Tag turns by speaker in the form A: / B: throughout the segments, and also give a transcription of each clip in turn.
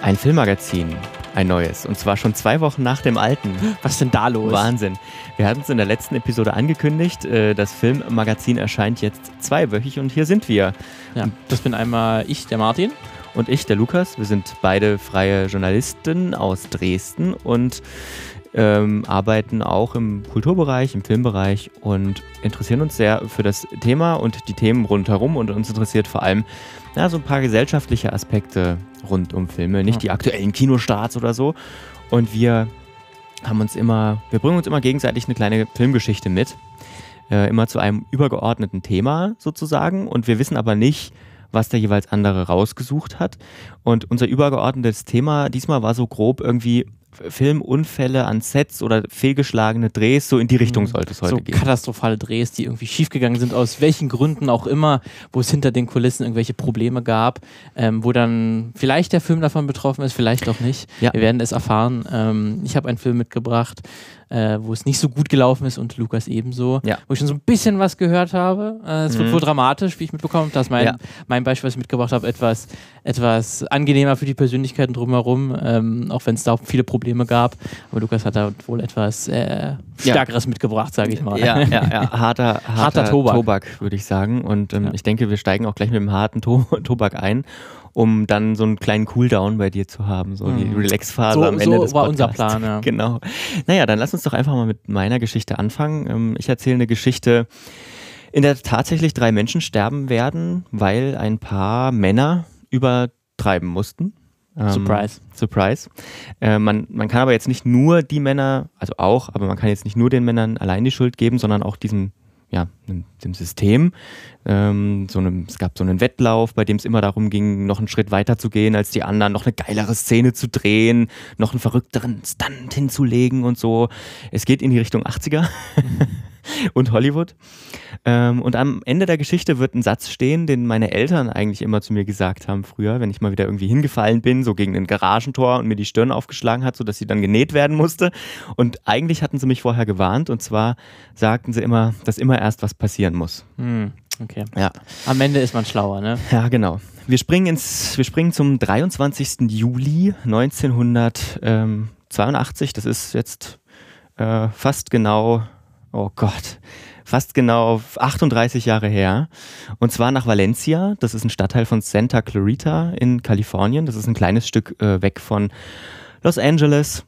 A: Ein Filmmagazin, ein neues. Und zwar schon zwei Wochen nach dem alten.
B: Was ist denn da los?
A: Wahnsinn. Wir hatten es in der letzten Episode angekündigt. äh, Das Filmmagazin erscheint jetzt zweiwöchig und hier sind wir.
B: Ja, das bin einmal ich, der Martin.
A: Und ich, der Lukas. Wir sind beide freie Journalisten aus Dresden und ähm, arbeiten auch im Kulturbereich, im Filmbereich und interessieren uns sehr für das Thema und die Themen rundherum. Und uns interessiert vor allem ja, so ein paar gesellschaftliche Aspekte rund um Filme, nicht
B: Ja.
A: die aktuellen Kinostarts oder so. Und wir haben uns immer, wir bringen uns immer gegenseitig eine kleine Filmgeschichte mit. Äh, immer zu einem übergeordneten Thema sozusagen. Und wir wissen aber nicht, was der jeweils andere rausgesucht hat. Und unser übergeordnetes Thema diesmal war so grob irgendwie Filmunfälle an Sets oder fehlgeschlagene Drehs. So in die Richtung sollte es heute
B: so
A: gehen.
B: katastrophale Drehs, die irgendwie schiefgegangen sind, aus welchen Gründen auch immer, wo es hinter den Kulissen irgendwelche Probleme gab, ähm, wo dann vielleicht der Film davon betroffen ist, vielleicht auch nicht.
A: Ja.
B: Wir werden es erfahren. Ähm, ich habe einen Film mitgebracht, äh, wo es nicht so gut gelaufen ist und Lukas ebenso,
A: Ja.
B: wo ich schon so ein bisschen was gehört habe. Äh, es wird
A: Mhm.
B: wohl dramatisch, wie ich mitbekommen habe, dass mein,
A: Ja.
B: mein Beispiel, was ich mitgebracht habe, etwas, etwas angenehmer für die Persönlichkeiten drumherum, ähm, auch wenn es da auch viele Probleme gab. Aber Lukas hat da wohl etwas äh, Stärkeres mitgebracht, sage ich mal.
A: Ja, ja, ja. Harter, harter,
B: Tobak.
A: würde ich sagen. Und ähm,
B: Ja.
A: ich denke, wir steigen auch gleich mit dem harten to Tobak ein, um dann so einen kleinen Cooldown bei dir zu haben, so die
B: Mhm.
A: Relax-Phase
B: So-
A: am Ende
B: so
A: des
B: war
A: Podcasts.
B: unser Plan, ja.
A: Genau. Naja, dann lass uns doch einfach mal mit meiner Geschichte anfangen. Ähm, ich erzähle eine Geschichte, in der tatsächlich drei Menschen sterben werden, weil ein paar Männer übertreiben mussten. Ähm,
B: Surprise.
A: Surprise. Äh, man, man kann aber jetzt nicht nur die Männer, also auch, aber man kann jetzt nicht nur den Männern allein die Schuld geben, sondern auch diesem, ja, dem, System. Ähm, so einem, es gab so einen Wettlauf, bei dem es immer darum ging, noch einen Schritt weiter zu gehen als die anderen, noch eine geilere Szene zu drehen, noch einen verrückteren Stunt hinzulegen und so. Es geht in die Richtung 80er und Hollywood. Ähm, und am Ende der Geschichte wird ein Satz stehen, den meine Eltern eigentlich immer zu mir gesagt haben früher, wenn ich mal wieder irgendwie hingefallen bin, so gegen ein Garagentor und mir die Stirn aufgeschlagen hat, sodass sie dann genäht werden musste. Und eigentlich hatten sie mich vorher gewarnt und zwar sagten sie immer, dass immer erst was passieren muss.
B: Hm, okay.
A: Ja,
B: Am Ende ist man schlauer, ne?
A: ja genau. Wir springen, ins, wir springen zum 23. Juli 1982. Das ist jetzt äh, fast genau, oh Gott, fast genau 38 Jahre her. Und zwar nach Valencia. Das ist ein Stadtteil von Santa Clarita in Kalifornien. Das ist ein kleines Stück äh, weg von Los Angeles.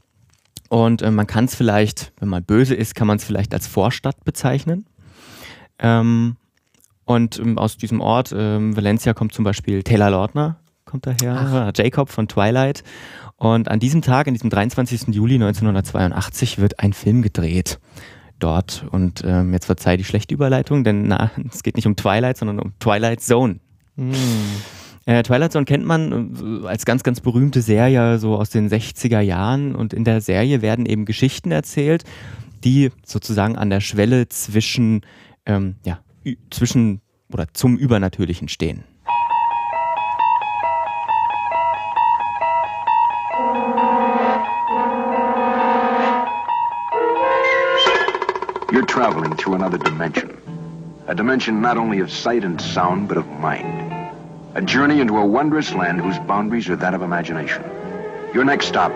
A: Und äh, man kann es vielleicht, wenn man böse ist, kann man es vielleicht als Vorstadt bezeichnen. Ähm, und ähm, aus diesem Ort, ähm, Valencia, kommt zum Beispiel Taylor Lautner, kommt daher, Jacob von Twilight. Und an diesem Tag, an diesem 23. Juli 1982, wird ein Film gedreht dort. Und ähm, jetzt verzeih die schlechte Überleitung, denn na, es geht nicht um Twilight, sondern um Twilight Zone.
B: Hm.
A: Äh, Twilight Zone kennt man äh, als ganz, ganz berühmte Serie so aus den 60er Jahren und in der Serie werden eben Geschichten erzählt, die sozusagen an der Schwelle zwischen, ähm, ja, zwischen oder zum Übernatürlichen stehen.
C: Traveling through another dimension. A dimension not only of sight and sound, but of mind. A journey into a wondrous land whose boundaries are that of imagination. Your next stop,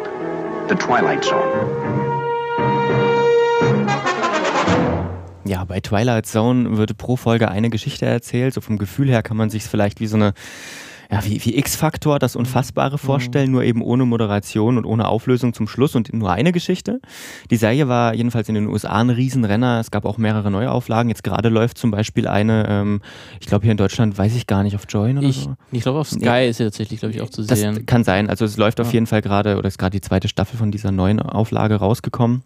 C: the Twilight Zone.
A: Ja, bei Twilight Zone wird pro Folge eine Geschichte erzählt. So vom Gefühl her kann man sich vielleicht wie so eine, ja, wie, wie X-Faktor, das Unfassbare vorstellen, nur eben ohne Moderation und ohne Auflösung zum Schluss und nur eine Geschichte. Die Serie war jedenfalls in den USA ein Riesenrenner. Es gab auch mehrere Neuauflagen. Jetzt gerade läuft zum Beispiel eine, ähm, ich glaube hier in Deutschland, weiß ich gar nicht, auf Join oder
B: Ich,
A: so.
B: ich glaube, auf Sky
A: Nee.
B: ist sie tatsächlich, glaube ich, auch zu
A: Das
B: sehen.
A: kann sein. Also es läuft auf
B: Ja.
A: jeden Fall gerade, oder ist gerade die zweite Staffel von dieser neuen Auflage rausgekommen.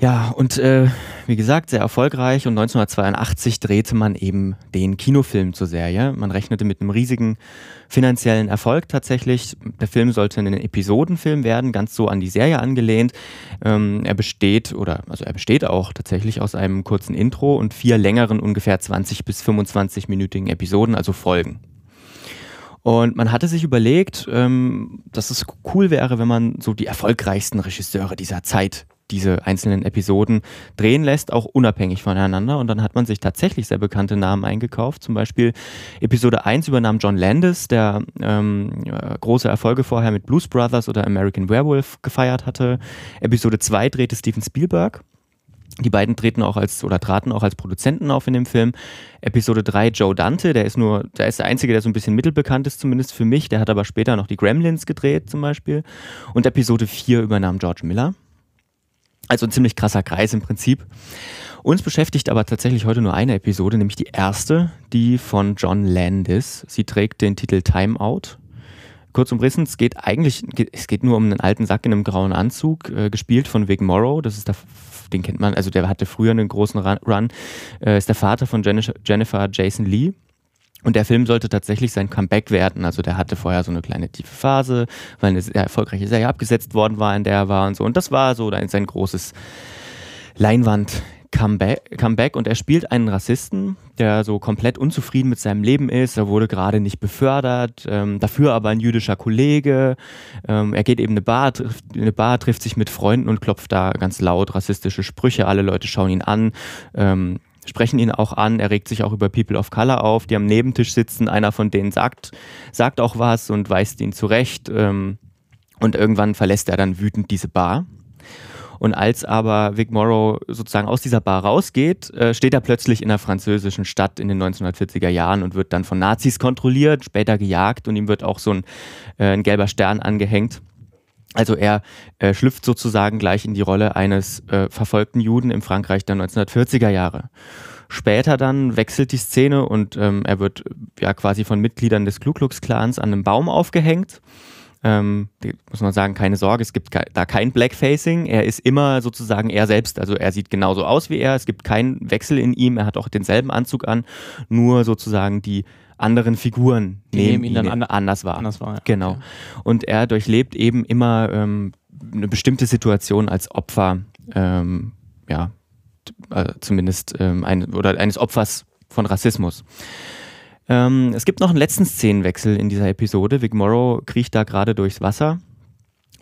A: Ja, und äh, wie gesagt, sehr erfolgreich und 1982 drehte man eben den Kinofilm zur Serie. Man rechnete mit einem riesigen finanziellen Erfolg tatsächlich. Der Film sollte ein Episodenfilm werden, ganz so an die Serie angelehnt. Ähm, er besteht, oder also er besteht auch tatsächlich aus einem kurzen Intro und vier längeren, ungefähr 20 bis 25-minütigen Episoden, also Folgen. Und man hatte sich überlegt, ähm, dass es cool wäre, wenn man so die erfolgreichsten Regisseure dieser Zeit diese einzelnen Episoden drehen lässt, auch unabhängig voneinander. Und dann hat man sich tatsächlich sehr bekannte Namen eingekauft. Zum Beispiel Episode 1 übernahm John Landis, der ähm, große Erfolge vorher mit Blues Brothers oder American Werewolf gefeiert hatte. Episode 2 drehte Steven Spielberg. Die beiden treten auch als oder traten auch als Produzenten auf in dem Film. Episode 3 Joe Dante, der ist nur, der ist der Einzige, der so ein bisschen mittelbekannt ist, zumindest für mich. Der hat aber später noch die Gremlins gedreht, zum Beispiel. Und Episode 4 übernahm George Miller. Also ein ziemlich krasser Kreis im Prinzip. Uns beschäftigt aber tatsächlich heute nur eine Episode, nämlich die erste, die von John Landis. Sie trägt den Titel Time Out. Kurz umrissen, es geht eigentlich, es geht nur um einen alten Sack in einem grauen Anzug, äh, gespielt von Vic Morrow. Das ist der, den kennt man, also der hatte früher einen großen Run, äh, ist der Vater von Jennifer Jason Lee. Und der Film sollte tatsächlich sein Comeback werden. Also der hatte vorher so eine kleine tiefe Phase, weil eine sehr erfolgreiche Serie abgesetzt worden war, in der er war und so. Und das war so sein großes Leinwand. Comeback, Comeback und er spielt einen Rassisten, der so komplett unzufrieden mit seinem Leben ist. Er wurde gerade nicht befördert, ähm, dafür aber ein jüdischer Kollege. Ähm, er geht eben eine Bar, trifft, eine Bar, trifft sich mit Freunden und klopft da ganz laut rassistische Sprüche. Alle Leute schauen ihn an. Ähm, sprechen ihn auch an. Er regt sich auch über People of Color auf, die am Nebentisch sitzen. Einer von denen sagt, sagt auch was und weist ihn zurecht. Ähm, und irgendwann verlässt er dann wütend diese Bar. Und als aber Vic Morrow sozusagen aus dieser Bar rausgeht, äh, steht er plötzlich in einer französischen Stadt in den 1940er Jahren und wird dann von Nazis kontrolliert, später gejagt und ihm wird auch so ein, äh, ein gelber Stern angehängt. Also er äh, schlüpft sozusagen gleich in die Rolle eines äh, verfolgten Juden im Frankreich der 1940er Jahre. Später dann wechselt die Szene und ähm, er wird ja quasi von Mitgliedern des Ku Klux Klans an einem Baum aufgehängt. Ähm, muss man sagen, keine Sorge, es gibt da kein Blackfacing. Er ist immer sozusagen er selbst. Also er sieht genauso aus wie er. Es gibt keinen Wechsel in ihm. Er hat auch denselben Anzug an. Nur sozusagen die anderen Figuren
B: die nehmen ihn dann an, anders wahr.
A: Anders wahr ja. Genau. Okay. Und er durchlebt eben immer ähm, eine bestimmte Situation als Opfer, ähm, ja, äh, zumindest ähm, ein, oder eines Opfers von Rassismus. Ähm, es gibt noch einen letzten Szenenwechsel in dieser Episode. Vic Morrow kriecht da gerade durchs Wasser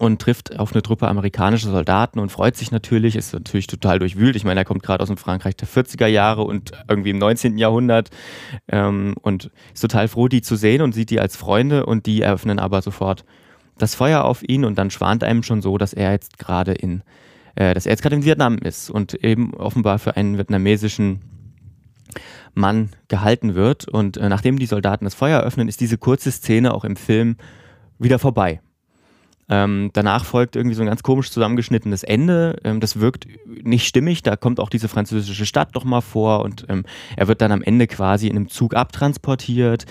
A: und trifft auf eine Truppe amerikanischer Soldaten und freut sich natürlich, ist natürlich total durchwühlt. Ich meine, er kommt gerade aus dem Frankreich der 40er Jahre und irgendwie im 19. Jahrhundert ähm, und ist total froh, die zu sehen und sieht die als Freunde und die eröffnen aber sofort das Feuer auf ihn und dann schwant einem schon so, dass er jetzt gerade in, äh, dass er jetzt gerade in Vietnam ist und eben offenbar für einen vietnamesischen Mann gehalten wird. Und äh, nachdem die Soldaten das Feuer öffnen, ist diese kurze Szene auch im Film wieder vorbei. Ähm, danach folgt irgendwie so ein ganz komisch zusammengeschnittenes Ende. Ähm, das wirkt nicht stimmig. Da kommt auch diese französische Stadt doch mal vor und ähm, er wird dann am Ende quasi in einem Zug abtransportiert.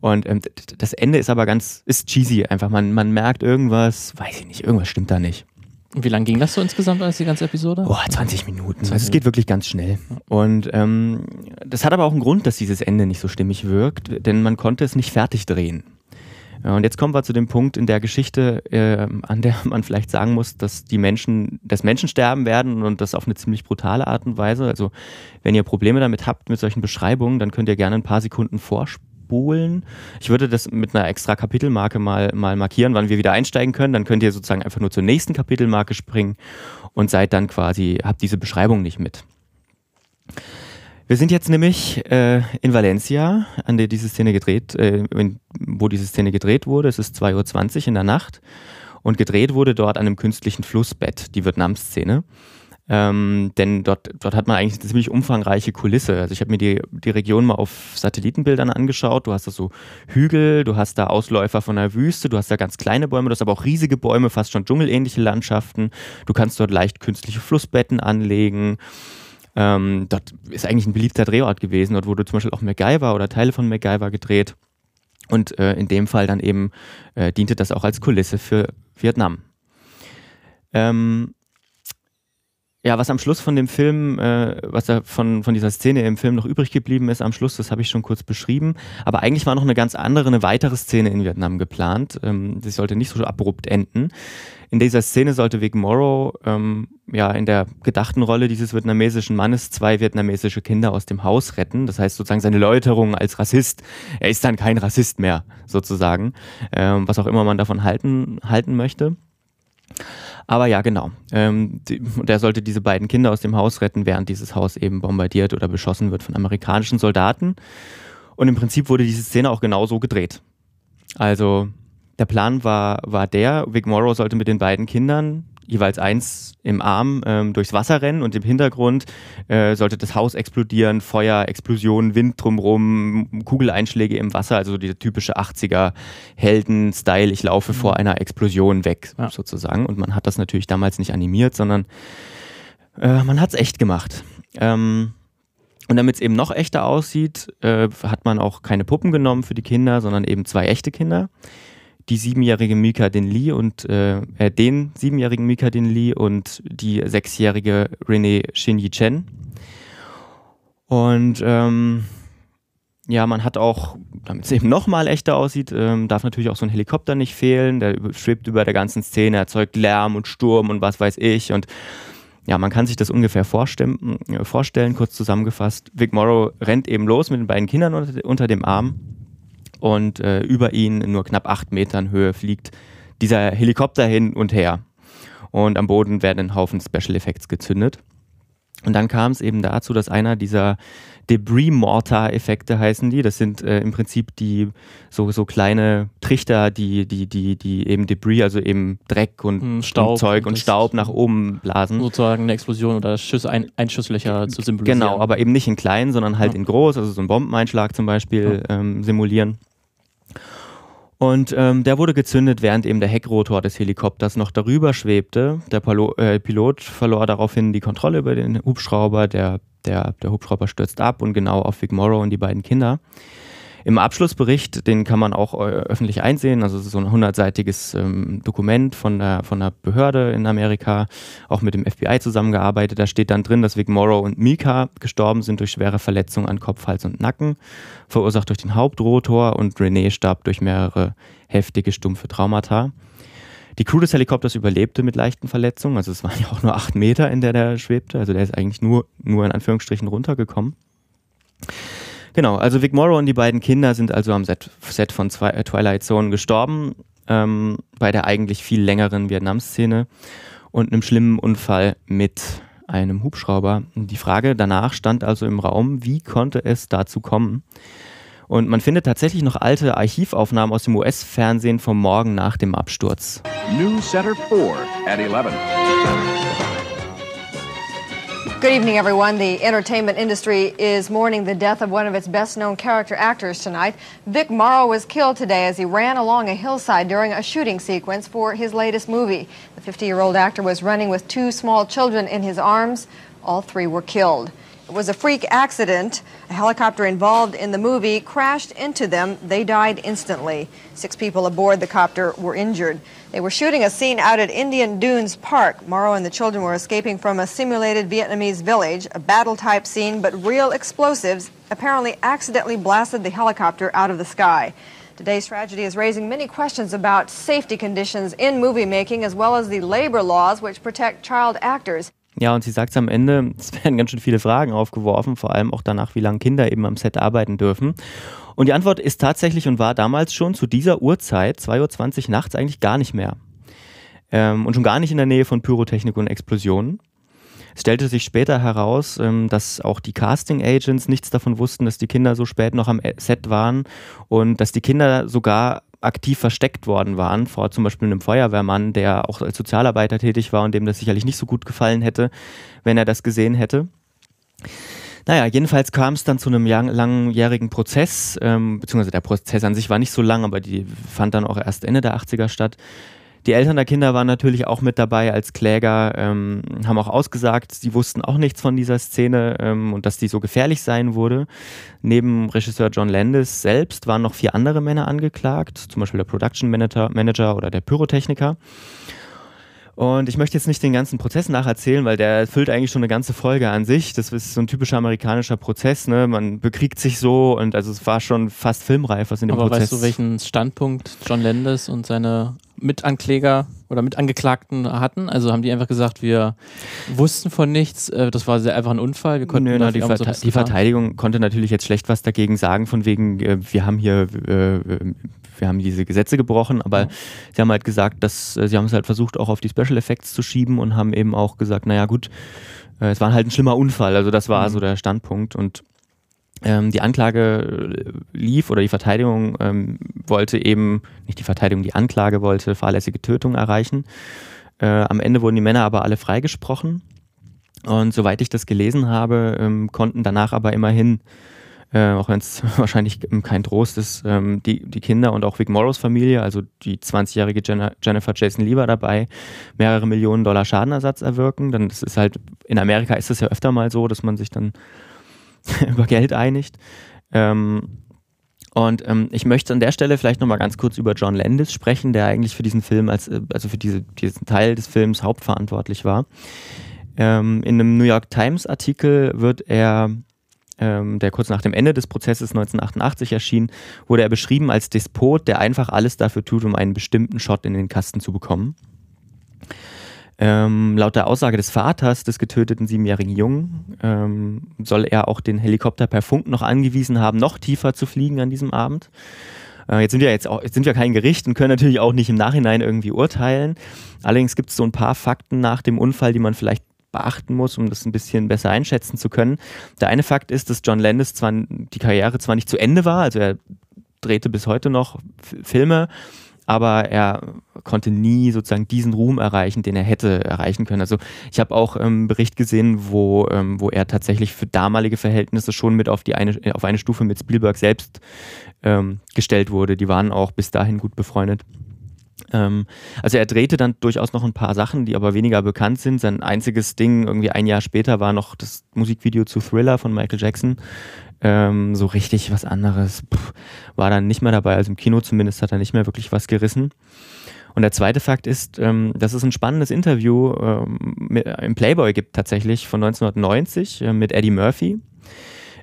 A: Und ähm, das Ende ist aber ganz, ist cheesy einfach. Man, man merkt irgendwas, weiß ich nicht, irgendwas stimmt da nicht.
B: Und wie lange ging das so insgesamt als die ganze Episode?
A: Oh, 20 Minuten. Also es geht wirklich ganz schnell. Und ähm, das hat aber auch einen Grund, dass dieses Ende nicht so stimmig wirkt, denn man konnte es nicht fertig drehen. Und jetzt kommen wir zu dem Punkt in der Geschichte, äh, an der man vielleicht sagen muss, dass die Menschen, dass Menschen sterben werden und das auf eine ziemlich brutale Art und Weise. Also wenn ihr Probleme damit habt mit solchen Beschreibungen, dann könnt ihr gerne ein paar Sekunden vorspulen. Ich würde das mit einer extra Kapitelmarke mal, mal markieren, wann wir wieder einsteigen können. Dann könnt ihr sozusagen einfach nur zur nächsten Kapitelmarke springen und seid dann quasi, habt diese Beschreibung nicht mit. Wir sind jetzt nämlich äh, in Valencia, an der diese Szene gedreht, äh, wo diese Szene gedreht wurde. Es ist 2.20 Uhr in der Nacht und gedreht wurde dort an einem künstlichen Flussbett, die Vietnam-Szene. Ähm, denn dort, dort hat man eigentlich eine ziemlich umfangreiche Kulisse. Also ich habe mir die, die Region mal auf Satellitenbildern angeschaut. Du hast da so Hügel, du hast da Ausläufer von der Wüste, du hast da ganz kleine Bäume, du hast aber auch riesige Bäume, fast schon dschungelähnliche Landschaften. Du kannst dort leicht künstliche Flussbetten anlegen. Ähm, dort ist eigentlich ein beliebter Drehort gewesen. Dort wurde zum Beispiel auch MacGyver oder Teile von MacGyver gedreht. Und äh, in dem Fall dann eben äh, diente das auch als Kulisse für Vietnam. Ähm, ja, was am Schluss von dem Film, äh, was da von, von dieser Szene im Film noch übrig geblieben ist, am Schluss, das habe ich schon kurz beschrieben. Aber eigentlich war noch eine ganz andere, eine weitere Szene in Vietnam geplant. Ähm, die sollte nicht so abrupt enden. In dieser Szene sollte Vic Morrow ähm, ja in der gedachten Rolle dieses vietnamesischen Mannes zwei vietnamesische Kinder aus dem Haus retten. Das heißt sozusagen seine Läuterung als Rassist. Er ist dann kein Rassist mehr, sozusagen. Ähm, was auch immer man davon halten, halten möchte. Aber ja, genau. Ähm, die, der sollte diese beiden Kinder aus dem Haus retten, während dieses Haus eben bombardiert oder beschossen wird von amerikanischen Soldaten. Und im Prinzip wurde diese Szene auch genauso gedreht. Also der Plan war, war der, Vic Morrow sollte mit den beiden Kindern jeweils eins im Arm ähm, durchs Wasser rennen und im Hintergrund äh, sollte das Haus explodieren, Feuer, Explosionen, Wind drumherum, Kugeleinschläge im Wasser, also dieser typische 80er Helden-Style, ich laufe mhm. vor einer Explosion weg, ja. sozusagen. Und man hat das natürlich damals nicht animiert, sondern äh, man hat es echt gemacht. Ähm, und damit es eben noch echter aussieht, äh, hat man auch keine Puppen genommen für die Kinder, sondern eben zwei echte Kinder die siebenjährige Mika Den Lee und äh, äh, den siebenjährigen Mika Den Lee und die sechsjährige Renee Shinyi Chen. Und ähm, ja, man hat auch, damit es eben nochmal echter aussieht, ähm, darf natürlich auch so ein Helikopter nicht fehlen. Der schwebt über der ganzen Szene, erzeugt Lärm und Sturm und was weiß ich. Und ja, man kann sich das ungefähr vorstellen, äh, vorstellen kurz zusammengefasst. Vic Morrow rennt eben los mit den beiden Kindern unter, unter dem Arm und äh, über ihn in nur knapp acht Metern Höhe fliegt dieser Helikopter hin und her. Und am Boden werden ein Haufen Special Effects gezündet. Und dann kam es eben dazu, dass einer dieser Debris-Mortar-Effekte heißen die. Das sind äh, im Prinzip die so, so kleine Trichter, die, die, die, die eben Debris, also eben Dreck und, hm, Staub, und Zeug und Staub nach oben blasen.
B: Sozusagen eine Explosion oder Schüsse, ein, Einschusslöcher zu symbolisieren.
A: Genau, aber eben nicht in klein, sondern halt ja. in groß, also so ein Bombeneinschlag zum Beispiel ja. ähm, simulieren. Und ähm, der wurde gezündet, während eben der Heckrotor des Helikopters noch darüber schwebte. Der Palo äh, Pilot verlor daraufhin die Kontrolle über den Hubschrauber. Der, der, der Hubschrauber stürzt ab und genau auf Vic Morrow und die beiden Kinder. Im Abschlussbericht, den kann man auch äh, öffentlich einsehen, also so ein hundertseitiges ähm, Dokument von der, von der Behörde in Amerika, auch mit dem FBI zusammengearbeitet. Da steht dann drin, dass Vic Morrow und Mika gestorben sind durch schwere Verletzungen an Kopf, Hals und Nacken, verursacht durch den Hauptrotor und Renee starb durch mehrere heftige, stumpfe Traumata. Die Crew des Helikopters überlebte mit leichten Verletzungen, also es waren ja auch nur acht Meter, in der der schwebte, also der ist eigentlich nur, nur in Anführungsstrichen runtergekommen. Genau, also Vic Morrow und die beiden Kinder sind also am Set, Set von äh, Twilight Zone gestorben, ähm, bei der eigentlich viel längeren Vietnam-Szene und einem schlimmen Unfall mit einem Hubschrauber. Die Frage danach stand also im Raum, wie konnte es dazu kommen? Und man findet tatsächlich noch alte Archivaufnahmen aus dem US-Fernsehen vom Morgen nach dem Absturz. New Center 4 at 11.
D: Good evening, everyone. The entertainment industry is mourning the death of one of its best known character actors tonight. Vic Morrow was killed today as he ran along a hillside during a shooting sequence for his latest movie. The 50 year old actor was running with two small children in his arms. All three were killed. It was a freak accident. A helicopter involved in the movie crashed into them. They died instantly. Six people aboard the copter were injured. They were shooting a scene out at Indian Dunes Park. Morrow and the children were escaping from a simulated Vietnamese village, a battle type scene, but real explosives apparently accidentally blasted the helicopter out of the sky. Today's tragedy is raising many questions about safety conditions in movie making as well as the labor laws which protect child actors.
A: Ja, und sie sagt am Ende, es werden ganz schön viele Fragen aufgeworfen, vor allem auch danach, wie lange Kinder eben am Set arbeiten dürfen. Und die Antwort ist tatsächlich und war damals schon zu dieser Uhrzeit, 2.20 Uhr nachts, eigentlich gar nicht mehr. Ähm, und schon gar nicht in der Nähe von Pyrotechnik und Explosionen. Es stellte sich später heraus, ähm, dass auch die Casting Agents nichts davon wussten, dass die Kinder so spät noch am Set waren und dass die Kinder sogar aktiv versteckt worden waren, vor zum Beispiel einem Feuerwehrmann, der auch als Sozialarbeiter tätig war und dem das sicherlich nicht so gut gefallen hätte, wenn er das gesehen hätte. Naja, jedenfalls kam es dann zu einem langjährigen Prozess, ähm, beziehungsweise der Prozess an sich war nicht so lang, aber die fand dann auch erst Ende der 80er statt. Die Eltern der Kinder waren natürlich auch mit dabei als Kläger, ähm, haben auch ausgesagt, sie wussten auch nichts von dieser Szene ähm, und dass die so gefährlich sein wurde. Neben Regisseur John Landis selbst waren noch vier andere Männer angeklagt, zum Beispiel der Production Manager oder der Pyrotechniker. Und ich möchte jetzt nicht den ganzen Prozess nacherzählen, weil der füllt eigentlich schon eine ganze Folge an sich. Das ist so ein typischer amerikanischer Prozess, ne? Man bekriegt sich so und also es war schon fast filmreif, was in dem
B: Aber
A: Prozess.
B: weißt du, welchen Standpunkt John Landis und seine Mitankläger oder Mitangeklagten hatten? Also haben die einfach gesagt, wir wussten von nichts, äh, das war einfach ein Unfall, wir konnten
A: Nö, na, die, Verte die Verteidigung konnte natürlich jetzt schlecht was dagegen sagen, von wegen, äh, wir haben hier äh, wir haben diese Gesetze gebrochen, aber ja. sie haben halt gesagt, dass äh, sie haben es halt versucht, auch auf die Special Effects zu schieben und haben eben auch gesagt, naja gut, äh, es war halt ein schlimmer Unfall. Also das war mhm. so der Standpunkt und ähm, die Anklage äh, lief oder die Verteidigung ähm, wollte eben, nicht die Verteidigung, die Anklage wollte fahrlässige Tötung erreichen. Äh, am Ende wurden die Männer aber alle freigesprochen. Und soweit ich das gelesen habe, ähm, konnten danach aber immerhin, äh, auch wenn es wahrscheinlich kein Trost ist, ähm, die, die Kinder und auch Vic Morrows Familie, also die 20-jährige Jennifer Jason Lee war dabei, mehrere Millionen Dollar Schadenersatz erwirken. Dann das ist halt, in Amerika ist es ja öfter mal so, dass man sich dann über Geld einigt. Ähm, und ähm, ich möchte an der Stelle vielleicht nochmal ganz kurz über John Landis sprechen, der eigentlich für diesen Film, als, äh, also für diese, diesen Teil des Films hauptverantwortlich war. Ähm, in einem New York Times Artikel wird er, ähm, der kurz nach dem Ende des Prozesses 1988 erschien, wurde er beschrieben als Despot, der einfach alles dafür tut, um einen bestimmten Shot in den Kasten zu bekommen. Ähm, laut der Aussage des Vaters des getöteten siebenjährigen Jungen ähm, soll er auch den Helikopter per Funk noch angewiesen haben, noch tiefer zu fliegen an diesem Abend. Äh, jetzt sind wir jetzt auch, jetzt sind wir kein Gericht und können natürlich auch nicht im Nachhinein irgendwie urteilen. Allerdings gibt es so ein paar Fakten nach dem Unfall, die man vielleicht beachten muss, um das ein bisschen besser einschätzen zu können. Der eine Fakt ist, dass John Landis zwar die Karriere zwar nicht zu Ende war, also er drehte bis heute noch Filme, aber er konnte nie sozusagen diesen Ruhm erreichen, den er hätte erreichen können. Also ich habe auch einen ähm, Bericht gesehen, wo, ähm, wo er tatsächlich für damalige Verhältnisse schon mit auf die eine, auf eine Stufe mit Spielberg selbst ähm, gestellt wurde. Die waren auch bis dahin gut befreundet. Ähm, also er drehte dann durchaus noch ein paar Sachen, die aber weniger bekannt sind. Sein einziges Ding, irgendwie ein Jahr später, war noch das Musikvideo zu Thriller von Michael Jackson. Ähm, so richtig was anderes pff, war dann nicht mehr dabei. Also im Kino zumindest hat er nicht mehr wirklich was gerissen. Und der zweite Fakt ist, ähm, dass es ein spannendes Interview ähm, mit, im Playboy gibt tatsächlich von 1990 äh, mit Eddie Murphy.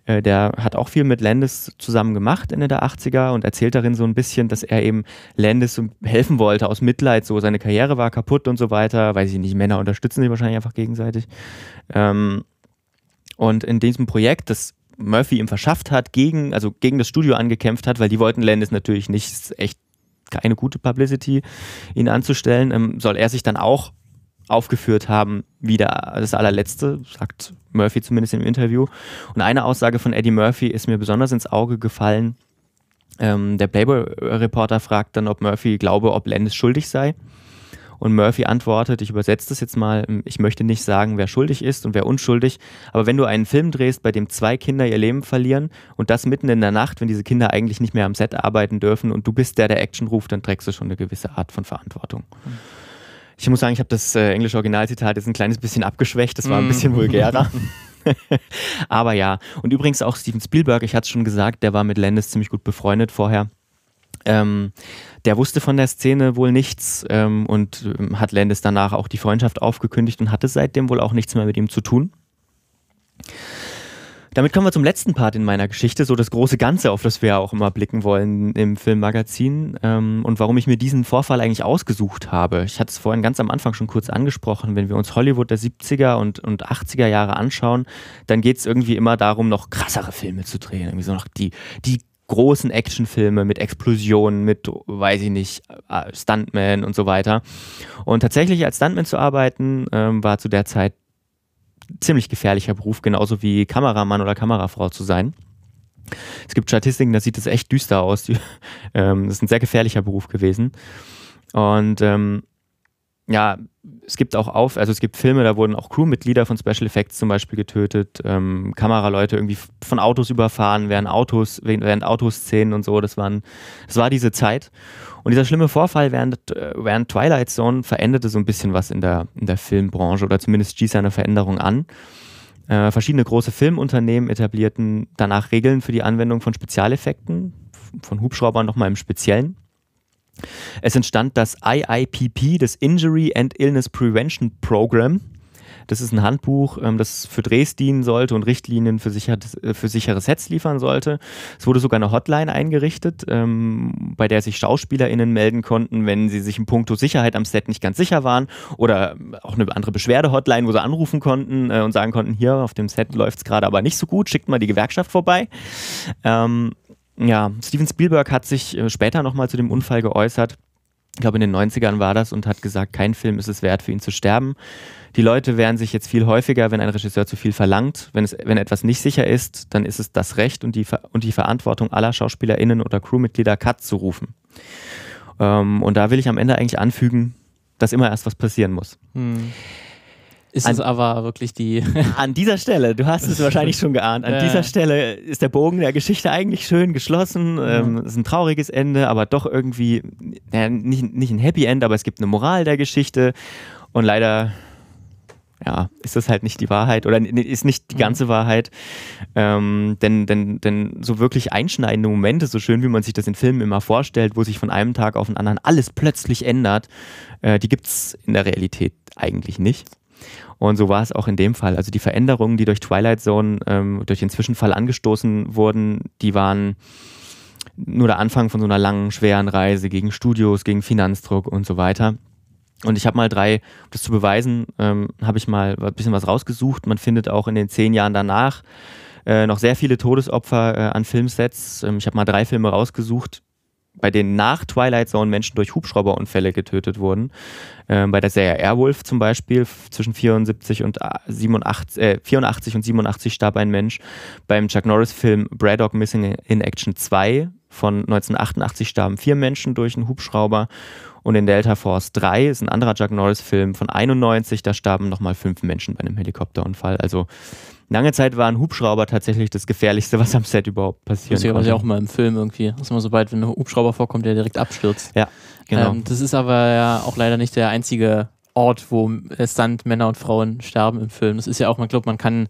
A: Äh, der hat auch viel mit Landis zusammen gemacht Ende der 80er und erzählt darin so ein bisschen, dass er eben Landis helfen wollte aus Mitleid, so seine Karriere war kaputt und so weiter. Weiß ich nicht, Männer unterstützen sich wahrscheinlich einfach gegenseitig. Ähm, und in diesem Projekt, das Murphy ihm verschafft hat, gegen, also gegen das Studio angekämpft hat, weil die wollten Landis natürlich nicht, echt keine gute Publicity, ihn anzustellen, ähm, soll er sich dann auch aufgeführt haben, wie der, das allerletzte, sagt Murphy zumindest im Interview. Und eine Aussage von Eddie Murphy ist mir besonders ins Auge gefallen. Ähm, der Playboy-Reporter fragt dann, ob Murphy glaube, ob Landis schuldig sei. Und Murphy antwortet, ich übersetze das jetzt mal, ähm, ich möchte nicht sagen, wer schuldig ist und wer unschuldig, aber wenn du einen Film drehst, bei dem zwei Kinder ihr Leben verlieren und das mitten in der Nacht, wenn diese Kinder eigentlich nicht mehr am Set arbeiten dürfen und du bist der, der Action ruft, dann trägst du schon eine gewisse Art von Verantwortung. Mhm. Ich muss sagen, ich habe das äh, englische Originalzitat jetzt ein kleines bisschen abgeschwächt, das war ein bisschen vulgärer. aber ja, und übrigens auch Steven Spielberg, ich hatte es schon gesagt, der war mit Landis ziemlich gut befreundet vorher. Ähm, der wusste von der Szene wohl nichts ähm, und ähm, hat Landis danach auch die Freundschaft aufgekündigt und hatte seitdem wohl auch nichts mehr mit ihm zu tun. Damit kommen wir zum letzten Part in meiner Geschichte, so das große Ganze, auf das wir auch immer blicken wollen im Filmmagazin ähm, und warum ich mir diesen Vorfall eigentlich ausgesucht habe. Ich hatte es vorhin ganz am Anfang schon kurz angesprochen, wenn wir uns Hollywood der 70er und, und 80er Jahre anschauen, dann geht es irgendwie immer darum, noch krassere Filme zu drehen, irgendwie so noch die, die großen Actionfilme mit Explosionen, mit, weiß ich nicht, äh, Stuntman und so weiter. Und tatsächlich als Stuntman zu arbeiten, ähm, war zu der Zeit ziemlich gefährlicher Beruf, genauso wie Kameramann oder Kamerafrau zu sein. Es gibt Statistiken, da sieht es echt düster aus. ähm, das ist ein sehr gefährlicher Beruf gewesen. Und ähm, ja, es gibt auch auf, also es gibt Filme, da wurden auch Crewmitglieder von Special Effects zum Beispiel getötet, ähm, Kameraleute irgendwie von Autos überfahren, während Autos, während Autoszenen und so. Das waren, das war diese Zeit. Und dieser schlimme Vorfall während, äh, während Twilight Zone veränderte so ein bisschen was in der, in der Filmbranche oder zumindest stieß eine Veränderung an. Äh, verschiedene große Filmunternehmen etablierten danach Regeln für die Anwendung von Spezialeffekten, von Hubschraubern nochmal im Speziellen. Es entstand das IIPP, das Injury and Illness Prevention Program. Das ist ein Handbuch, ähm, das für Drehs dienen sollte und Richtlinien für, sicheres, äh, für sichere Sets liefern sollte. Es wurde sogar eine Hotline eingerichtet, ähm, bei der sich SchauspielerInnen melden konnten, wenn sie sich in puncto Sicherheit am Set nicht ganz sicher waren oder auch eine andere Beschwerde-Hotline, wo sie anrufen konnten äh, und sagen konnten, hier auf dem Set läuft es gerade aber nicht so gut, schickt mal die Gewerkschaft vorbei. Ja, Steven Spielberg hat sich äh, später nochmal zu dem Unfall geäußert. Ich glaube, in den 90ern war das und hat gesagt, kein Film ist es wert, für ihn zu sterben. Die Leute wehren sich jetzt viel häufiger, wenn ein Regisseur zu viel verlangt. Wenn, es, wenn etwas nicht sicher ist, dann ist es das Recht und die, und die Verantwortung aller SchauspielerInnen oder Crewmitglieder, Cut zu rufen. Ähm, und da will ich am Ende eigentlich anfügen, dass immer erst was passieren muss. Hm.
B: Ist an, es aber wirklich die.
A: an dieser Stelle, du hast es wahrscheinlich schon geahnt, an ja. dieser Stelle ist der Bogen der Geschichte eigentlich schön geschlossen. Mhm. Ähm, es ist ein trauriges Ende, aber doch irgendwie, ja, nicht, nicht ein Happy End, aber es gibt eine Moral der Geschichte. Und leider ja, ist das halt nicht die Wahrheit oder ist nicht die mhm. ganze Wahrheit. Ähm, denn, denn, denn so wirklich einschneidende Momente, so schön wie man sich das in Filmen immer vorstellt, wo sich von einem Tag auf den anderen alles plötzlich ändert, äh, die gibt es in der Realität eigentlich nicht. Und so war es auch in dem Fall. Also die Veränderungen, die durch Twilight Zone, ähm, durch den Zwischenfall angestoßen wurden, die waren nur der Anfang von so einer langen, schweren Reise gegen Studios, gegen Finanzdruck und so weiter. Und ich habe mal drei, um das zu beweisen, ähm, habe ich mal ein bisschen was rausgesucht. Man findet auch in den zehn Jahren danach äh, noch sehr viele Todesopfer äh, an Filmsets. Ähm, ich habe mal drei Filme rausgesucht, bei denen nach Twilight Zone Menschen durch Hubschrauberunfälle getötet wurden. Ähm, bei der Serie Airwolf zum Beispiel zwischen 74 und 87, äh, 84 und 87 starb ein Mensch. Beim Chuck Norris Film Braddock Missing in Action 2 von 1988 starben vier Menschen durch einen Hubschrauber. Und in Delta Force 3 ist ein anderer Chuck Norris Film von 91, da starben nochmal fünf Menschen bei einem Helikopterunfall. Also Lange Zeit war ein Hubschrauber tatsächlich das Gefährlichste, was am Set überhaupt passiert. Das
B: ist ja auch mal im Film irgendwie. Das ist immer so bald, wenn ein Hubschrauber vorkommt, der direkt abstürzt.
A: Ja, genau. Ähm,
B: das ist aber ja auch leider nicht der einzige Ort, wo Stunt-Männer und Frauen sterben im Film. Das ist ja auch, man glaubt, man kann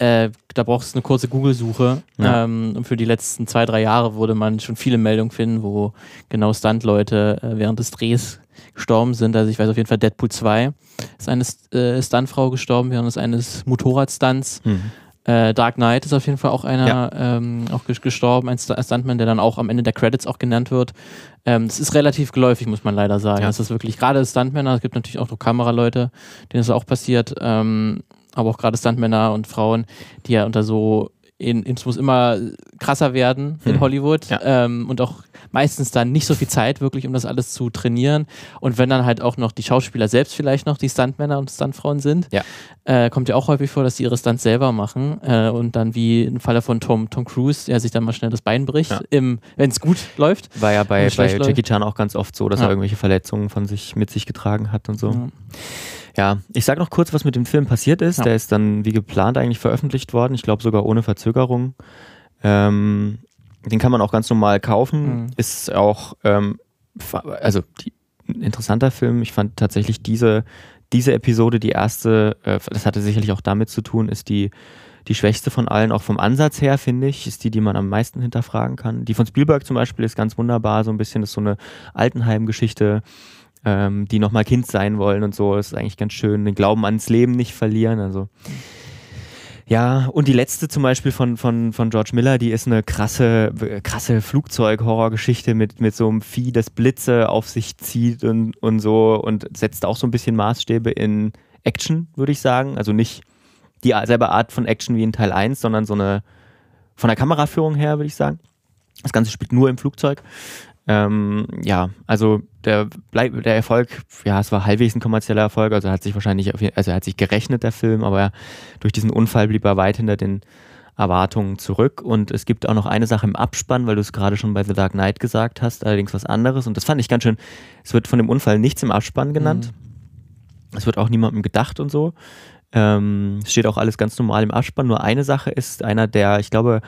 B: äh, da brauchst du eine kurze Google-Suche. Ja. Ähm, und für die letzten zwei, drei Jahre würde man schon viele Meldungen finden, wo genau Stunt-Leute äh, während des Drehs gestorben sind. Also ich weiß auf jeden Fall, Deadpool 2 ist eine äh, Stuntfrau gestorben während eines Motorradstunts. Mhm. Äh, Dark Knight ist auf jeden Fall auch einer ja. ähm, auch gestorben, ein Stuntman, der dann auch am Ende der Credits auch genannt wird. Ähm, das ist relativ geläufig, muss man leider sagen. Ja. Das ist wirklich gerade Stuntmänner, es gibt natürlich auch noch Kameraleute, denen ist auch passiert, ähm, aber auch gerade Stuntmänner und Frauen, die ja unter so in, es muss immer krasser werden in hm. Hollywood ja. ähm, und auch meistens dann nicht so viel Zeit wirklich, um das alles zu trainieren. Und wenn dann halt auch noch die Schauspieler selbst vielleicht noch die Stuntmänner und Stuntfrauen sind, ja. äh, kommt ja auch häufig vor, dass sie ihre Stunts selber machen äh, und dann wie im Falle von Tom, Tom Cruise, der sich dann mal schnell das Bein bricht, ja. wenn es gut läuft.
A: War ja bei, bei Jackie Chan auch ganz oft so, dass er irgendwelche Verletzungen von sich mit sich getragen hat und so. Ja, ich sage noch kurz, was mit dem Film passiert ist. Ja. Der ist dann wie geplant eigentlich veröffentlicht worden. Ich glaube sogar ohne Verzögerung. Ähm, den kann man auch ganz normal kaufen. Mhm. Ist auch, ähm, also die, ein interessanter Film. Ich fand tatsächlich diese, diese Episode, die erste, äh, das hatte sicherlich auch damit zu tun, ist die, die schwächste von allen, auch vom Ansatz her, finde ich, ist die, die man am meisten hinterfragen kann. Die von Spielberg zum Beispiel ist ganz wunderbar, so ein bisschen, ist so eine Altenheim-Geschichte ähm, die nochmal Kind sein wollen und so. Ist eigentlich ganz schön. Den Glauben ans Leben nicht verlieren. Also. Ja, und die letzte zum Beispiel von, von, von George Miller, die ist eine krasse, krasse Flugzeug-Horrorgeschichte mit, mit so einem Vieh, das Blitze auf sich zieht und, und so und setzt auch so ein bisschen Maßstäbe in Action, würde ich sagen. Also nicht die selbe Art von Action wie in Teil 1, sondern so eine von der Kameraführung her, würde ich sagen. Das Ganze spielt nur im Flugzeug. Ähm, ja, also der, der Erfolg, ja, es war halbwegs ein kommerzieller Erfolg, also hat sich wahrscheinlich, also hat sich gerechnet, der Film, aber durch diesen Unfall blieb er weit hinter den Erwartungen zurück. Und es gibt auch noch eine Sache im Abspann, weil du es gerade schon bei The Dark Knight gesagt hast, allerdings was anderes. Und das fand ich ganz schön. Es wird von dem Unfall nichts im Abspann genannt. Mhm. Es wird auch niemandem gedacht und so. Ähm, es steht auch alles ganz normal im Abspann. Nur eine Sache ist einer der, ich glaube,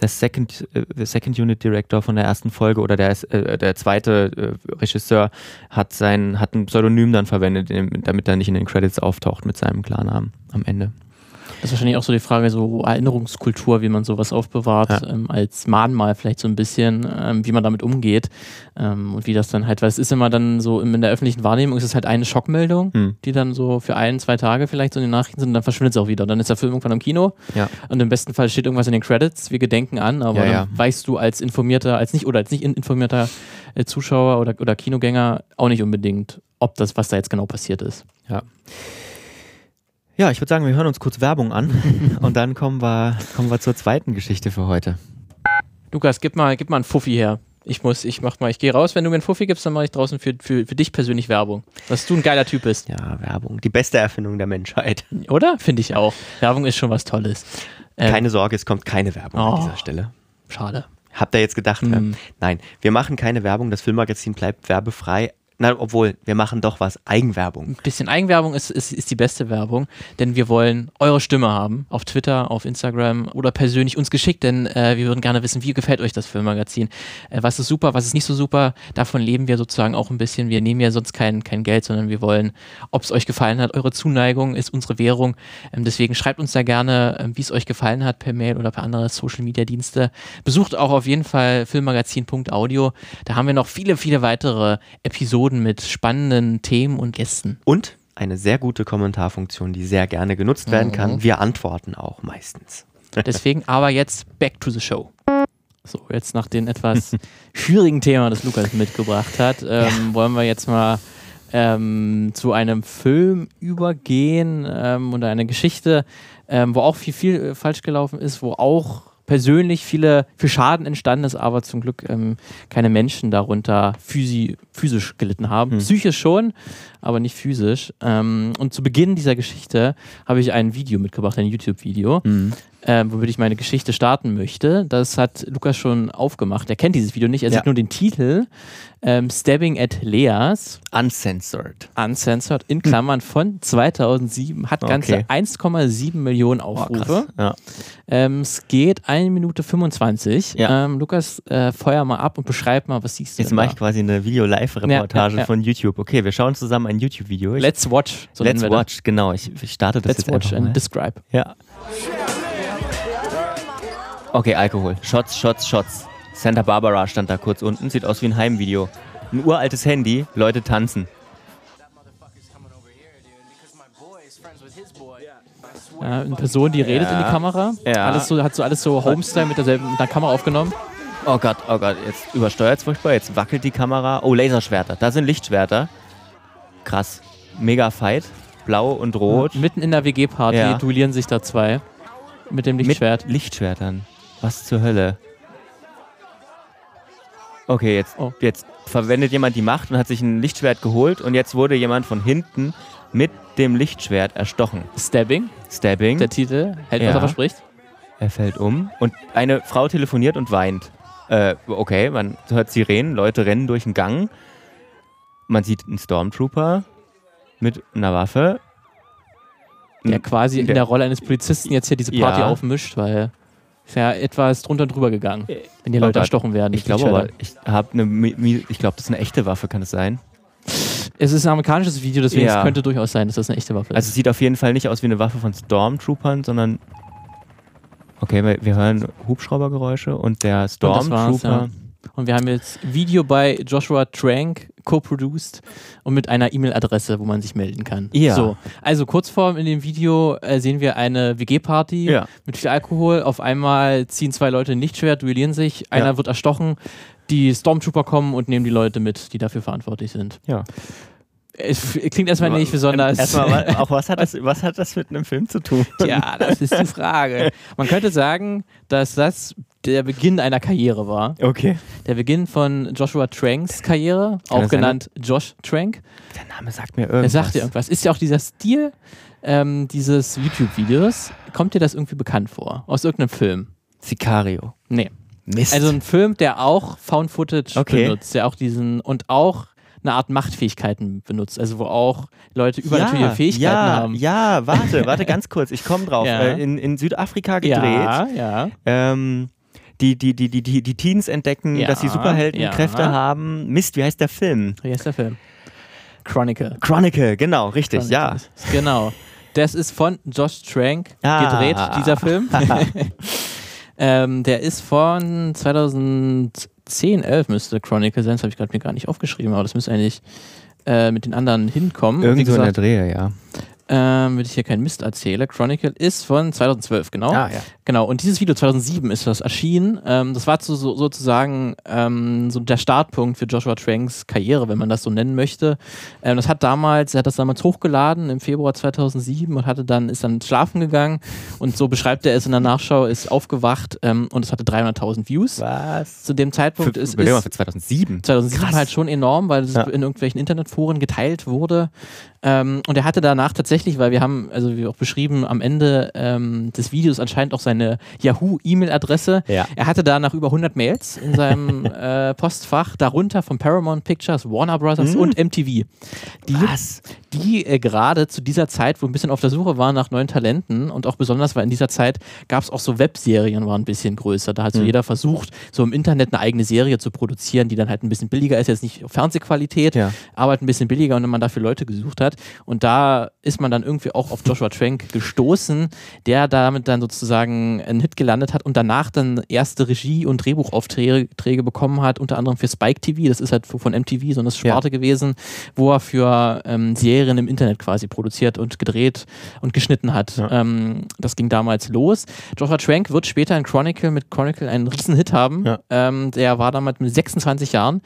A: der Second, äh, Second Unit Director von der ersten Folge oder der, äh, der zweite äh, Regisseur hat sein, hat ein Pseudonym dann verwendet, damit er nicht in den Credits auftaucht mit seinem Klarnamen am Ende.
B: Das ist wahrscheinlich auch so die Frage, so Erinnerungskultur, wie man sowas aufbewahrt, ja. ähm, als Mahnmal vielleicht so ein bisschen, ähm, wie man damit umgeht ähm, und wie das dann halt, weil es ist immer dann so in der öffentlichen Wahrnehmung ist es halt eine Schockmeldung, hm. die dann so für ein, zwei Tage vielleicht so in den Nachrichten sind und dann verschwindet es auch wieder. Und dann ist der Film irgendwann im Kino ja. und im besten Fall steht irgendwas in den Credits, wir gedenken an, aber ja, dann weißt du als informierter, als nicht oder als nicht informierter äh, Zuschauer oder, oder Kinogänger auch nicht unbedingt, ob das, was da jetzt genau passiert ist.
A: Ja. Ja, ich würde sagen, wir hören uns kurz Werbung an und dann kommen wir, kommen wir zur zweiten Geschichte für heute.
B: Lukas, gib mal, gib mal einen Fuffi her. Ich muss, ich mach mal, ich gehe raus. Wenn du mir einen Fuffi gibst, dann mache ich draußen für, für, für dich persönlich Werbung. Dass du ein geiler Typ bist.
A: Ja, Werbung. Die beste Erfindung der Menschheit.
B: Oder? Finde ich auch. Werbung ist schon was Tolles.
A: Ähm, keine Sorge, es kommt keine Werbung oh, an dieser Stelle.
B: Schade.
A: Habt ihr jetzt gedacht? Mm. Nein, wir machen keine Werbung. Das Filmmagazin bleibt werbefrei. Na, obwohl, wir machen doch was. Eigenwerbung.
B: Ein bisschen Eigenwerbung ist, ist, ist die beste Werbung, denn wir wollen eure Stimme haben. Auf Twitter, auf Instagram oder persönlich uns geschickt, denn äh, wir würden gerne wissen, wie gefällt euch das Filmmagazin? Äh, was ist super, was ist nicht so super? Davon leben wir sozusagen auch ein bisschen. Wir nehmen ja sonst kein, kein Geld, sondern wir wollen, ob es euch gefallen hat. Eure Zuneigung ist unsere Währung. Ähm, deswegen schreibt uns da gerne, ähm, wie es euch gefallen hat, per Mail oder per andere Social Media Dienste. Besucht auch auf jeden Fall filmmagazin.audio. Da haben wir noch viele, viele weitere Episoden Episoden mit spannenden Themen und Gästen.
A: Und eine sehr gute Kommentarfunktion, die sehr gerne genutzt werden kann. Mhm. Wir antworten auch meistens.
B: Deswegen aber jetzt back to the show. So, jetzt nach dem etwas schwierigen Thema, das Lukas mitgebracht hat, ähm, ja. wollen wir jetzt mal ähm, zu einem Film übergehen ähm, oder eine Geschichte, ähm, wo auch viel, viel äh, falsch gelaufen ist, wo auch persönlich viele, viel Schaden entstanden ist, aber zum Glück ähm, keine Menschen darunter physi physisch gelitten haben. Hm. Psychisch schon, aber nicht physisch. Ähm, und zu Beginn dieser Geschichte habe ich ein Video mitgebracht, ein YouTube-Video. Hm ähm, womit ich meine Geschichte starten möchte. Das hat Lukas schon aufgemacht. Er kennt dieses Video nicht, er ja. sieht nur den Titel. Ähm, Stabbing at Leas.
A: Uncensored.
B: Uncensored, in Klammern von 2007. Hat ganze okay. 1,7 Millionen Aufrufe. Oh, ja. ähm, es geht 1 Minute 25. Ja. Ähm, Lukas, äh, feuer mal ab und beschreib mal, was siehst du
A: Jetzt mache ich quasi eine Video-Live-Reportage von YouTube. Okay, wir schauen zusammen ein YouTube-Video.
B: Let's watch.
A: So Let's watch, genau. Ich, ich starte das
B: Let's
A: jetzt
B: watch and describe.
A: Ja. Okay, Alkohol. Shots, Shots, Shots. Santa Barbara stand da kurz unten. Sieht aus wie ein Heimvideo. Ein uraltes Handy. Leute tanzen.
B: Ja, eine Person, die redet ja. in die Kamera. Ja. Alles so, hat so alles so Homestyle mit derselben mit der Kamera aufgenommen.
A: Oh Gott, oh Gott, jetzt übersteuert es furchtbar. Jetzt wackelt die Kamera. Oh, Laserschwerter. Da sind Lichtschwerter. Krass. Mega Fight. Blau und rot.
B: Mitten in der WG-Party ja. duellieren sich da zwei. Mit dem Lichtschwert.
A: Mit Lichtschwertern. Was zur Hölle? Okay, jetzt, oh. jetzt verwendet jemand die Macht und hat sich ein Lichtschwert geholt und jetzt wurde jemand von hinten mit dem Lichtschwert erstochen.
B: Stabbing.
A: Stabbing.
B: Der Titel hält, ja. was er verspricht.
A: Er fällt um und eine Frau telefoniert und weint. Äh, okay, man hört Sirenen, Leute rennen durch den Gang. Man sieht einen Stormtrooper mit einer Waffe.
B: Der quasi in der Rolle eines Polizisten jetzt hier diese Party ja. aufmischt, weil ist ja etwas drunter und drüber gegangen, wenn die Leute erstochen werden.
A: Ich glaube aber, ich habe eine, ich glaube, das ist eine echte Waffe, kann es sein?
B: Es ist ein amerikanisches Video, deswegen ja. es könnte durchaus sein, dass das eine echte Waffe ist.
A: Also es sieht auf jeden Fall nicht aus wie eine Waffe von Stormtroopern, sondern okay, wir hören Hubschraubergeräusche und der Stormtrooper. Ja.
B: Und wir haben jetzt Video bei Joshua Trank co-produced und mit einer E-Mail-Adresse, wo man sich melden kann.
A: Ja.
B: So, also kurzform in dem Video äh, sehen wir eine WG-Party ja. mit viel Alkohol. Auf einmal ziehen zwei Leute ein Lichtschwert, duellieren sich, einer ja. wird erstochen, die Stormtrooper kommen und nehmen die Leute mit, die dafür verantwortlich sind.
A: Ja.
B: Es klingt erstmal nicht besonders.
A: Erstmal, auch was hat, das, was hat das mit einem Film zu tun?
B: Ja, das ist die Frage. Man könnte sagen, dass das der Beginn einer Karriere war.
A: Okay.
B: Der Beginn von Joshua Tranks Karriere, auch genannt Josh Trank.
A: Der Name sagt mir irgendwas.
B: Er sagt dir irgendwas. Ist ja auch dieser Stil ähm, dieses YouTube-Videos. Kommt dir das irgendwie bekannt vor? Aus irgendeinem Film?
A: Sicario.
B: Nee.
A: Mist.
B: Also ein Film, der auch Found Footage okay. benutzt, der auch diesen und auch eine Art Machtfähigkeiten benutzt, also wo auch Leute übernatürliche ja, Fähigkeiten
A: ja,
B: haben.
A: Ja, warte, warte ganz kurz, ich komme drauf. Ja. Äh, in, in Südafrika gedreht.
B: Ja, ja.
A: Ähm, die, die, die, die, die, die Teens entdecken, ja, dass sie Superheldenkräfte ja. haben. Mist, wie heißt der Film?
B: Wie heißt der Film? Chronicle.
A: Chronicle, genau, richtig, Chronicle. ja.
B: Genau. Das ist von Josh Trank ah. gedreht, dieser Film. ähm, der ist von 2010, 11 müsste Chronicle sein. Das habe ich gerade mir gar nicht aufgeschrieben, aber das müsste eigentlich äh, mit den anderen hinkommen.
A: Irgendwo in der Drehe, ja.
B: Ähm, wenn ich hier keinen Mist erzähle, Chronicle ist von 2012, genau.
A: Ah, ja.
B: Genau, und dieses Video 2007 ist das erschienen. Ähm, das war so, so, sozusagen ähm, so der Startpunkt für Joshua Tranks Karriere, wenn man das so nennen möchte. Ähm, das hat damals, er hat das damals hochgeladen im Februar 2007 und hatte dann, ist dann schlafen gegangen und so beschreibt er es in der Nachschau, ist aufgewacht ähm, und es hatte 300.000 Views.
A: Was?
B: Zu dem Zeitpunkt
A: Für,
B: ist,
A: überleg mal,
B: ist
A: für 2007.
B: 2007
A: Krass.
B: halt schon enorm, weil es
A: Ja.
B: in irgendwelchen Internetforen geteilt wurde. Ähm, und er hatte danach tatsächlich, weil wir haben, also wie auch beschrieben, am Ende ähm, des Videos anscheinend auch seine Yahoo-E-Mail-Adresse.
A: Ja.
B: Er hatte danach über 100 Mails in seinem äh, Postfach, darunter von Paramount Pictures, Warner Brothers
A: Mhm.
B: und MTV. Die,
A: Was?
B: Die äh, gerade zu dieser Zeit, wo ein bisschen auf der Suche waren nach neuen Talenten und auch besonders, weil in dieser Zeit gab es auch so Webserien, waren ein bisschen größer. Da hat so
A: Mhm.
B: jeder versucht, so im Internet eine eigene Serie zu produzieren, die dann halt ein bisschen billiger ist, jetzt nicht Fernsehqualität,
A: Ja.
B: aber halt ein bisschen billiger und wenn man dafür Leute gesucht hat. Und da ist man dann irgendwie auch auf Joshua Trank gestoßen, der damit dann sozusagen einen Hit gelandet hat und danach dann erste Regie- und Drehbuchaufträge Träge bekommen hat, unter anderem für Spike TV, das ist halt von MTV so eine Sparte gewesen, wo er für ähm, Serien im Internet quasi produziert und gedreht und geschnitten hat.
A: Ja.
B: Ähm, das ging damals los. Joshua Trank wird später in Chronicle mit Chronicle einen riesen Hit haben.
A: Ja.
B: Ähm, der war damals mit 26 Jahren,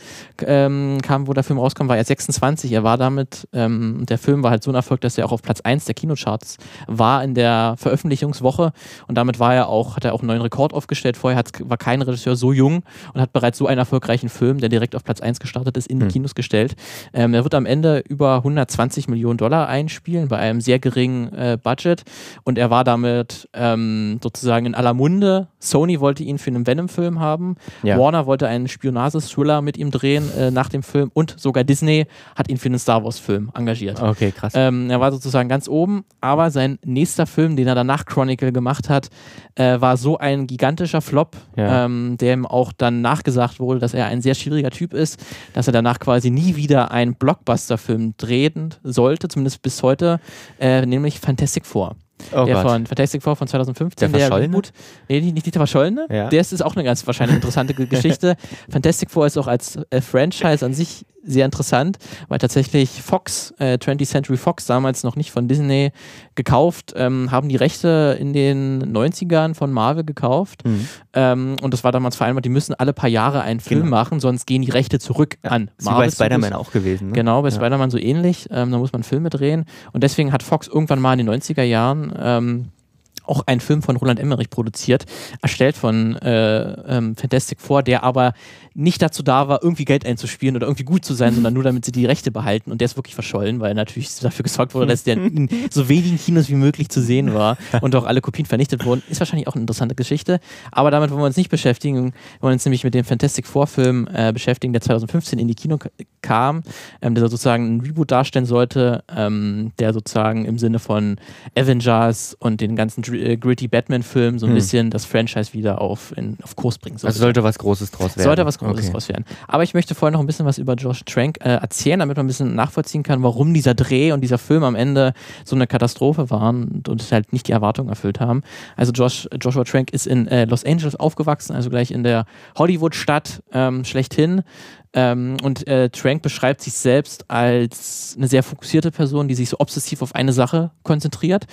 B: ähm, kam, wo der Film rauskam, war er 26. Er war damit, ähm, der Film war halt so ein Erfolg, dass er auch auf Platz 1 der Kinocharts war in der Veröffentlichungswoche und damit war er auch, hat er auch einen neuen Rekord aufgestellt. Vorher war kein Regisseur so jung und hat bereits so einen erfolgreichen Film, der direkt auf Platz 1 gestartet ist, in die
A: Hm.
B: Kinos gestellt. Ähm, er wird am Ende über 120 Millionen Dollar einspielen bei einem sehr geringen äh, Budget und er war damit ähm, sozusagen in aller Munde. Sony wollte ihn für einen Venom-Film haben.
A: Ja.
B: Warner wollte einen Spionages-Thriller mit ihm drehen äh, nach dem Film und sogar Disney hat ihn für einen Star Wars-Film engagiert.
A: Okay, krass.
B: Ähm, er war sozusagen ganz oben, aber sein nächster Film, den er danach Chronicle gemacht hat, äh, war so ein gigantischer Flop,
A: Ja.
B: ähm, dem auch dann nachgesagt wurde, dass er ein sehr schwieriger Typ ist, dass er danach quasi nie wieder einen Blockbuster-Film drehen sollte, zumindest bis heute, äh, nämlich Fantastic Four.
A: Oh
B: der
A: Gott.
B: von Fantastic Four von 2015,
A: Der Verschollene?
B: Reboot. Nee, nicht, nicht der Verschollene.
A: Ja.
B: Der ist, ist auch eine ganz wahrscheinlich interessante Ge- Geschichte. Fantastic Four ist auch als äh, Franchise an sich sehr interessant, weil tatsächlich Fox, äh, 20th Century Fox, damals noch nicht von Disney gekauft, ähm, haben die Rechte in den 90ern von Marvel gekauft.
A: Mhm.
B: Ähm, und das war damals vereinbart, die müssen alle paar Jahre einen Film
A: Genau.
B: machen, sonst gehen die Rechte zurück an
A: Ist wie bei
B: Marvel
A: Spider-Man auch gewesen. Ne?
B: Genau, bei
A: Ja.
B: Spider-Man so ähnlich. Ähm, da muss man Filme drehen. Und deswegen hat Fox irgendwann mal in den 90er Jahren ähm, auch einen Film von Roland Emmerich produziert, erstellt von äh, ähm, Fantastic Four, der aber nicht dazu da war, irgendwie Geld einzuspielen oder irgendwie gut zu sein, sondern nur damit sie die Rechte behalten. Und der ist wirklich verschollen, weil natürlich dafür gesorgt wurde, dass der in so wenigen Kinos wie möglich zu sehen war und auch alle Kopien vernichtet wurden. Ist wahrscheinlich auch eine interessante Geschichte. Aber damit wollen wir uns nicht beschäftigen. Wir wollen uns nämlich mit dem Fantastic Four-Film äh, beschäftigen, der 2015 in die Kino kam, ähm, der sozusagen ein Reboot darstellen sollte, ähm, der sozusagen im Sinne von Avengers und den ganzen gritty Batman-Filmen so ein
A: Hm.
B: bisschen das Franchise wieder auf, in, auf Kurs bringen sollte.
A: Also sollte was Großes draus werden.
B: Sollte was Großes
A: Okay.
B: draus werden. Aber ich möchte vorher noch ein bisschen was über Josh Trank äh, erzählen, damit man ein bisschen nachvollziehen kann, warum dieser Dreh und dieser Film am Ende so eine Katastrophe waren und, und halt nicht die Erwartungen erfüllt haben. Also Josh, Joshua Trank ist in äh, Los Angeles aufgewachsen, also gleich in der Hollywood-Stadt ähm, schlechthin. Ähm, und äh, Trank beschreibt sich selbst als eine sehr fokussierte Person, die sich so obsessiv auf eine Sache konzentriert,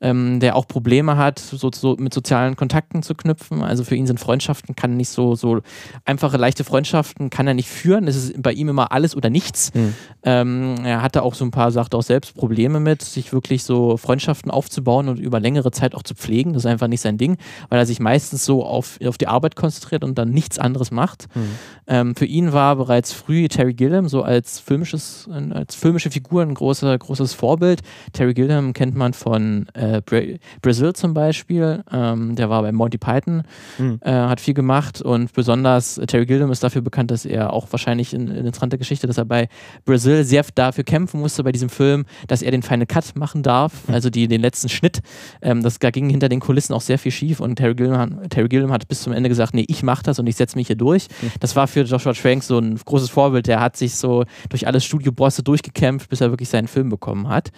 B: ähm, der auch Probleme hat, so, so mit sozialen Kontakten zu knüpfen. Also für ihn sind Freundschaften, kann nicht so, so einfache, leichte Freundschaften kann er nicht führen. Es ist bei ihm immer alles oder nichts.
A: Hm.
B: Ähm, er hatte auch so ein paar, sagt auch selbst, Probleme mit, sich wirklich so Freundschaften aufzubauen und über längere Zeit auch zu pflegen. Das ist einfach nicht sein Ding, weil er sich meistens so auf, auf die Arbeit konzentriert und dann nichts anderes macht.
A: Hm.
B: Ähm, für ihn war bereits früh Terry Gilliam so als filmisches, als filmische Figur ein großer, großes Vorbild. Terry Gilliam kennt man von äh, Bra Brazil zum Beispiel. Ähm, der war bei Monty Python,
A: Hm.
B: äh, hat viel gemacht und besonders Terry Gilliam ist dafür bekannt, dass er auch wahrscheinlich in, in interessante Geschichte, dass er bei Brazil sehr dafür kämpfen musste bei diesem Film, dass er den Final Cut machen darf, also die, den letzten Schnitt. Ähm, das da ging hinter den Kulissen auch sehr viel schief und Terry Gilliam, hat- Terry Gilliam hat bis zum Ende gesagt, nee, ich mache das und ich setze mich hier durch. Das war für Joshua Trank so ein ein großes Vorbild. Der hat sich so durch alle Studiobosse durchgekämpft, bis er wirklich seinen Film bekommen hat.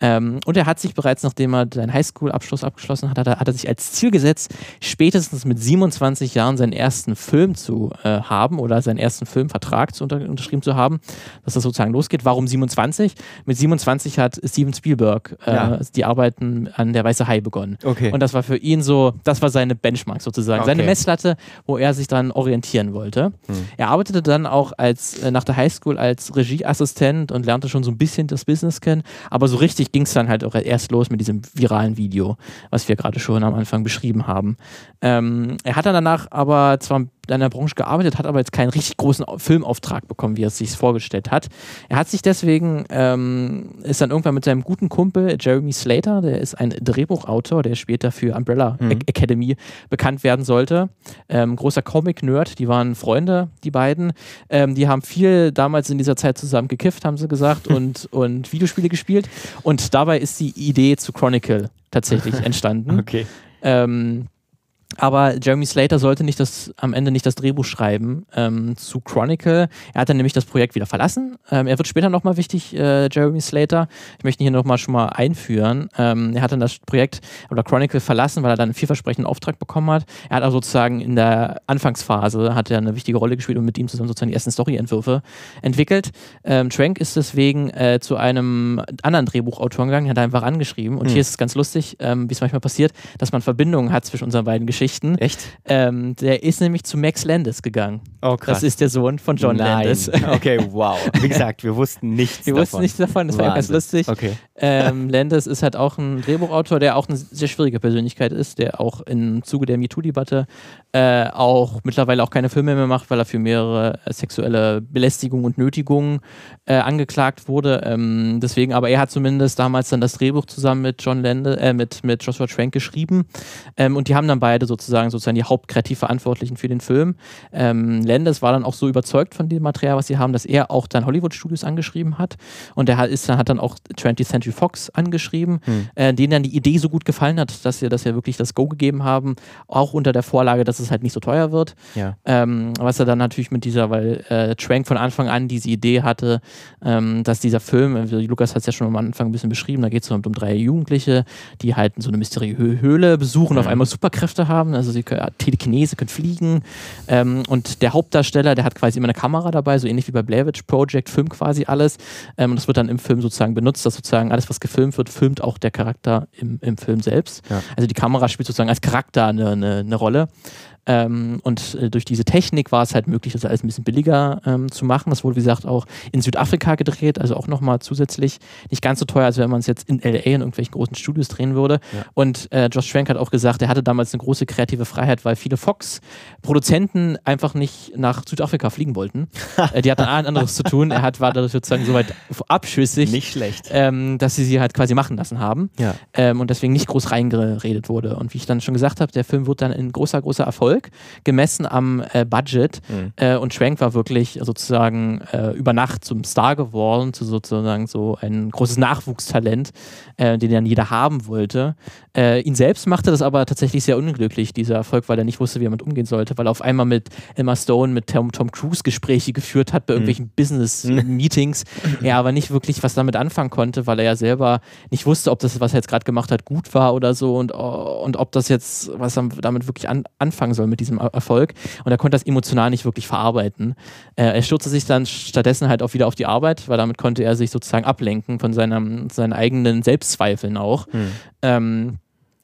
B: Ähm, und er hat sich bereits, nachdem er seinen Highschool-Abschluss abgeschlossen hat, hat er, hat er, sich als Ziel gesetzt, spätestens mit 27 Jahren seinen ersten Film zu äh, haben oder seinen ersten Filmvertrag zu unter, unterschrieben zu haben, dass das sozusagen losgeht. Warum 27? Mit 27 hat Steven Spielberg äh, ja. die Arbeiten an der Weiße Hai begonnen.
A: Okay.
B: Und das war für ihn so, das war seine Benchmark sozusagen, okay. seine Messlatte, wo er sich dann orientieren wollte. Hm. Er arbeitete dann auch als äh, nach der Highschool als Regieassistent und lernte schon so ein bisschen das Business kennen, aber so richtig ging es dann halt auch erst los mit diesem viralen Video, was wir gerade schon am Anfang beschrieben haben. Ähm, er hat dann danach aber zwar in der Branche gearbeitet, hat aber jetzt keinen richtig großen Filmauftrag bekommen, wie er es sich vorgestellt hat. Er hat sich deswegen, ähm, ist dann irgendwann mit seinem guten Kumpel Jeremy Slater, der ist ein Drehbuchautor, der später für Umbrella mhm. Academy bekannt werden sollte. Ähm, großer Comic-Nerd, die waren Freunde, die beiden. Ähm, die haben viel damals in dieser Zeit zusammen gekifft, haben sie gesagt, und, und Videospiele gespielt. Und dabei ist die Idee zu Chronicle tatsächlich entstanden.
A: okay.
B: Ähm, aber Jeremy Slater sollte nicht das, am Ende nicht das Drehbuch schreiben ähm, zu Chronicle. Er hat dann nämlich das Projekt wieder verlassen. Ähm, er wird später nochmal wichtig, äh, Jeremy Slater. Ich möchte ihn hier nochmal schon mal einführen. Ähm, er hat dann das Projekt oder Chronicle verlassen, weil er dann einen vielversprechenden Auftrag bekommen hat. Er hat also sozusagen in der Anfangsphase hat er eine wichtige Rolle gespielt und mit ihm zusammen sozusagen die ersten Storyentwürfe entwickelt. Ähm, Trank ist deswegen äh, zu einem anderen Drehbuchautor gegangen, hat einfach angeschrieben. Und mhm. hier ist es ganz lustig, ähm, wie es manchmal passiert, dass man Verbindungen hat zwischen unseren beiden Geschichten. Geschichten.
A: Echt?
B: Ähm, der ist nämlich zu Max Landis gegangen.
A: Oh, krass.
B: Das ist der Sohn von John
A: Nein.
B: Landis.
A: Okay, wow. Wie gesagt, wir wussten nichts
B: wir
A: davon.
B: Wir wussten nichts davon, das Wahnsinn. war ganz lustig.
A: Okay.
B: Ähm, Landis ist halt auch ein Drehbuchautor, der auch eine sehr schwierige Persönlichkeit ist, der auch im Zuge der MeToo-Debatte äh, auch mittlerweile auch keine Filme mehr macht, weil er für mehrere äh, sexuelle Belästigungen und Nötigungen äh, angeklagt wurde. Ähm, deswegen, aber er hat zumindest damals dann das Drehbuch zusammen mit John Landis, äh, mit, mit Joshua Trank geschrieben. Ähm, und die haben dann beide sozusagen sozusagen die hauptkreativ Verantwortlichen für den Film. Ähm, Landis war dann auch so überzeugt von dem Material, was sie haben, dass er auch dann Hollywood Studios angeschrieben hat. Und er hat, ist, hat dann auch 20th Century Fox angeschrieben, hm. äh, denen dann die Idee so gut gefallen hat, dass sie, dass sie wirklich das Go gegeben haben, auch unter der Vorlage, dass es halt nicht so teuer wird.
A: Ja.
B: Ähm, was er dann natürlich mit dieser, weil äh, Trank von Anfang an diese Idee hatte, ähm, dass dieser Film, also Lukas hat es ja schon am Anfang ein bisschen beschrieben, da geht es um, um drei Jugendliche, die halt so eine mysteriöse Höhle besuchen, mhm. auf einmal Superkräfte haben, also sie können Telekinese, können fliegen. Ähm, und der Hauptdarsteller, der hat quasi immer eine Kamera dabei, so ähnlich wie bei Blair Witch Project, filmt quasi alles. Ähm, und das wird dann im Film sozusagen benutzt, dass sozusagen alles, was gefilmt wird, filmt auch der Charakter im, im Film selbst. Ja. Also die Kamera spielt sozusagen als Charakter eine, eine, eine Rolle. Ähm, und äh, durch diese Technik war es halt möglich, das alles ein bisschen billiger ähm, zu machen. Das wurde, wie gesagt, auch in Südafrika gedreht, also auch nochmal zusätzlich nicht ganz so teuer, als wenn man es jetzt in LA in irgendwelchen großen Studios drehen würde. Ja. Und äh, Josh Trank hat auch gesagt, er hatte damals eine große kreative Freiheit, weil viele Fox-Produzenten einfach nicht nach Südafrika fliegen wollten. äh, die hatten ein anderes zu tun. Er hat, war dadurch sozusagen so weit abschüssig,
A: nicht schlecht.
B: Ähm, dass sie sie halt quasi machen lassen haben.
A: Ja.
B: Ähm, und deswegen nicht groß reingeredet wurde. Und wie ich dann schon gesagt habe, der Film wird dann ein großer, großer Erfolg. Erfolg, gemessen am äh, Budget. Mhm. Äh, und Schwenk war wirklich sozusagen äh, über Nacht zum Star geworden, zu sozusagen so ein großes Nachwuchstalent, äh, den dann jeder haben wollte. Äh, ihn selbst machte das aber tatsächlich sehr unglücklich, dieser Erfolg, weil er nicht wusste, wie er damit umgehen sollte, weil er auf einmal mit Emma Stone, mit Tom, Tom Cruise Gespräche geführt hat bei mhm. irgendwelchen mhm. Business-Meetings, er aber nicht wirklich was damit anfangen konnte, weil er ja selber nicht wusste, ob das, was er jetzt gerade gemacht hat, gut war oder so und, und ob das jetzt, was er damit wirklich an, anfangen soll soll mit diesem Erfolg. Und er konnte das emotional nicht wirklich verarbeiten. Äh, er stürzte sich dann stattdessen halt auch wieder auf die Arbeit, weil damit konnte er sich sozusagen ablenken von seinem, seinen eigenen Selbstzweifeln auch. Hm. Ähm,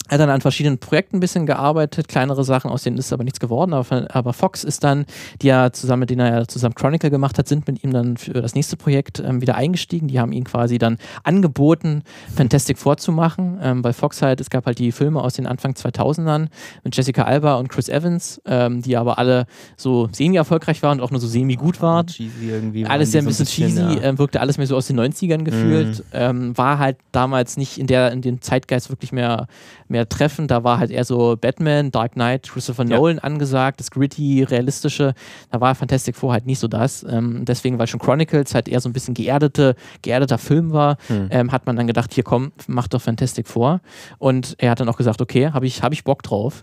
B: er hat dann an verschiedenen Projekten ein bisschen gearbeitet, kleinere Sachen, aus denen ist aber nichts geworden. Aber, aber Fox ist dann, die ja zusammen, mit denen er ja zusammen Chronicle gemacht hat, sind mit ihm dann für das nächste Projekt ähm, wieder eingestiegen. Die haben ihn quasi dann angeboten, Fantastic vorzumachen. Ähm, bei Fox halt, es gab halt die Filme aus den Anfang 2000ern mit Jessica Alba und Chris Evans, ähm, die aber alle so semi-erfolgreich waren und auch nur so semi-gut waren.
A: Cheesy irgendwie.
B: Alles ja ein bisschen, bisschen cheesy, ja. äh, wirkte alles mehr so aus den 90ern gefühlt. Mhm. war halt damals nicht in der, in den Zeitgeist wirklich mehr, mehr mehr treffen. Da war halt eher so Batman, Dark Knight, Christopher ja. Nolan angesagt, das gritty, realistische. Da war Fantastic Four halt nicht so das. Ähm, deswegen, weil schon Chronicles halt eher so ein bisschen geerdete, geerdeter Film war, hm. ähm, hat man dann gedacht, hier komm, mach doch Fantastic Four. Und er hat dann auch gesagt, okay, habe ich, hab ich Bock drauf.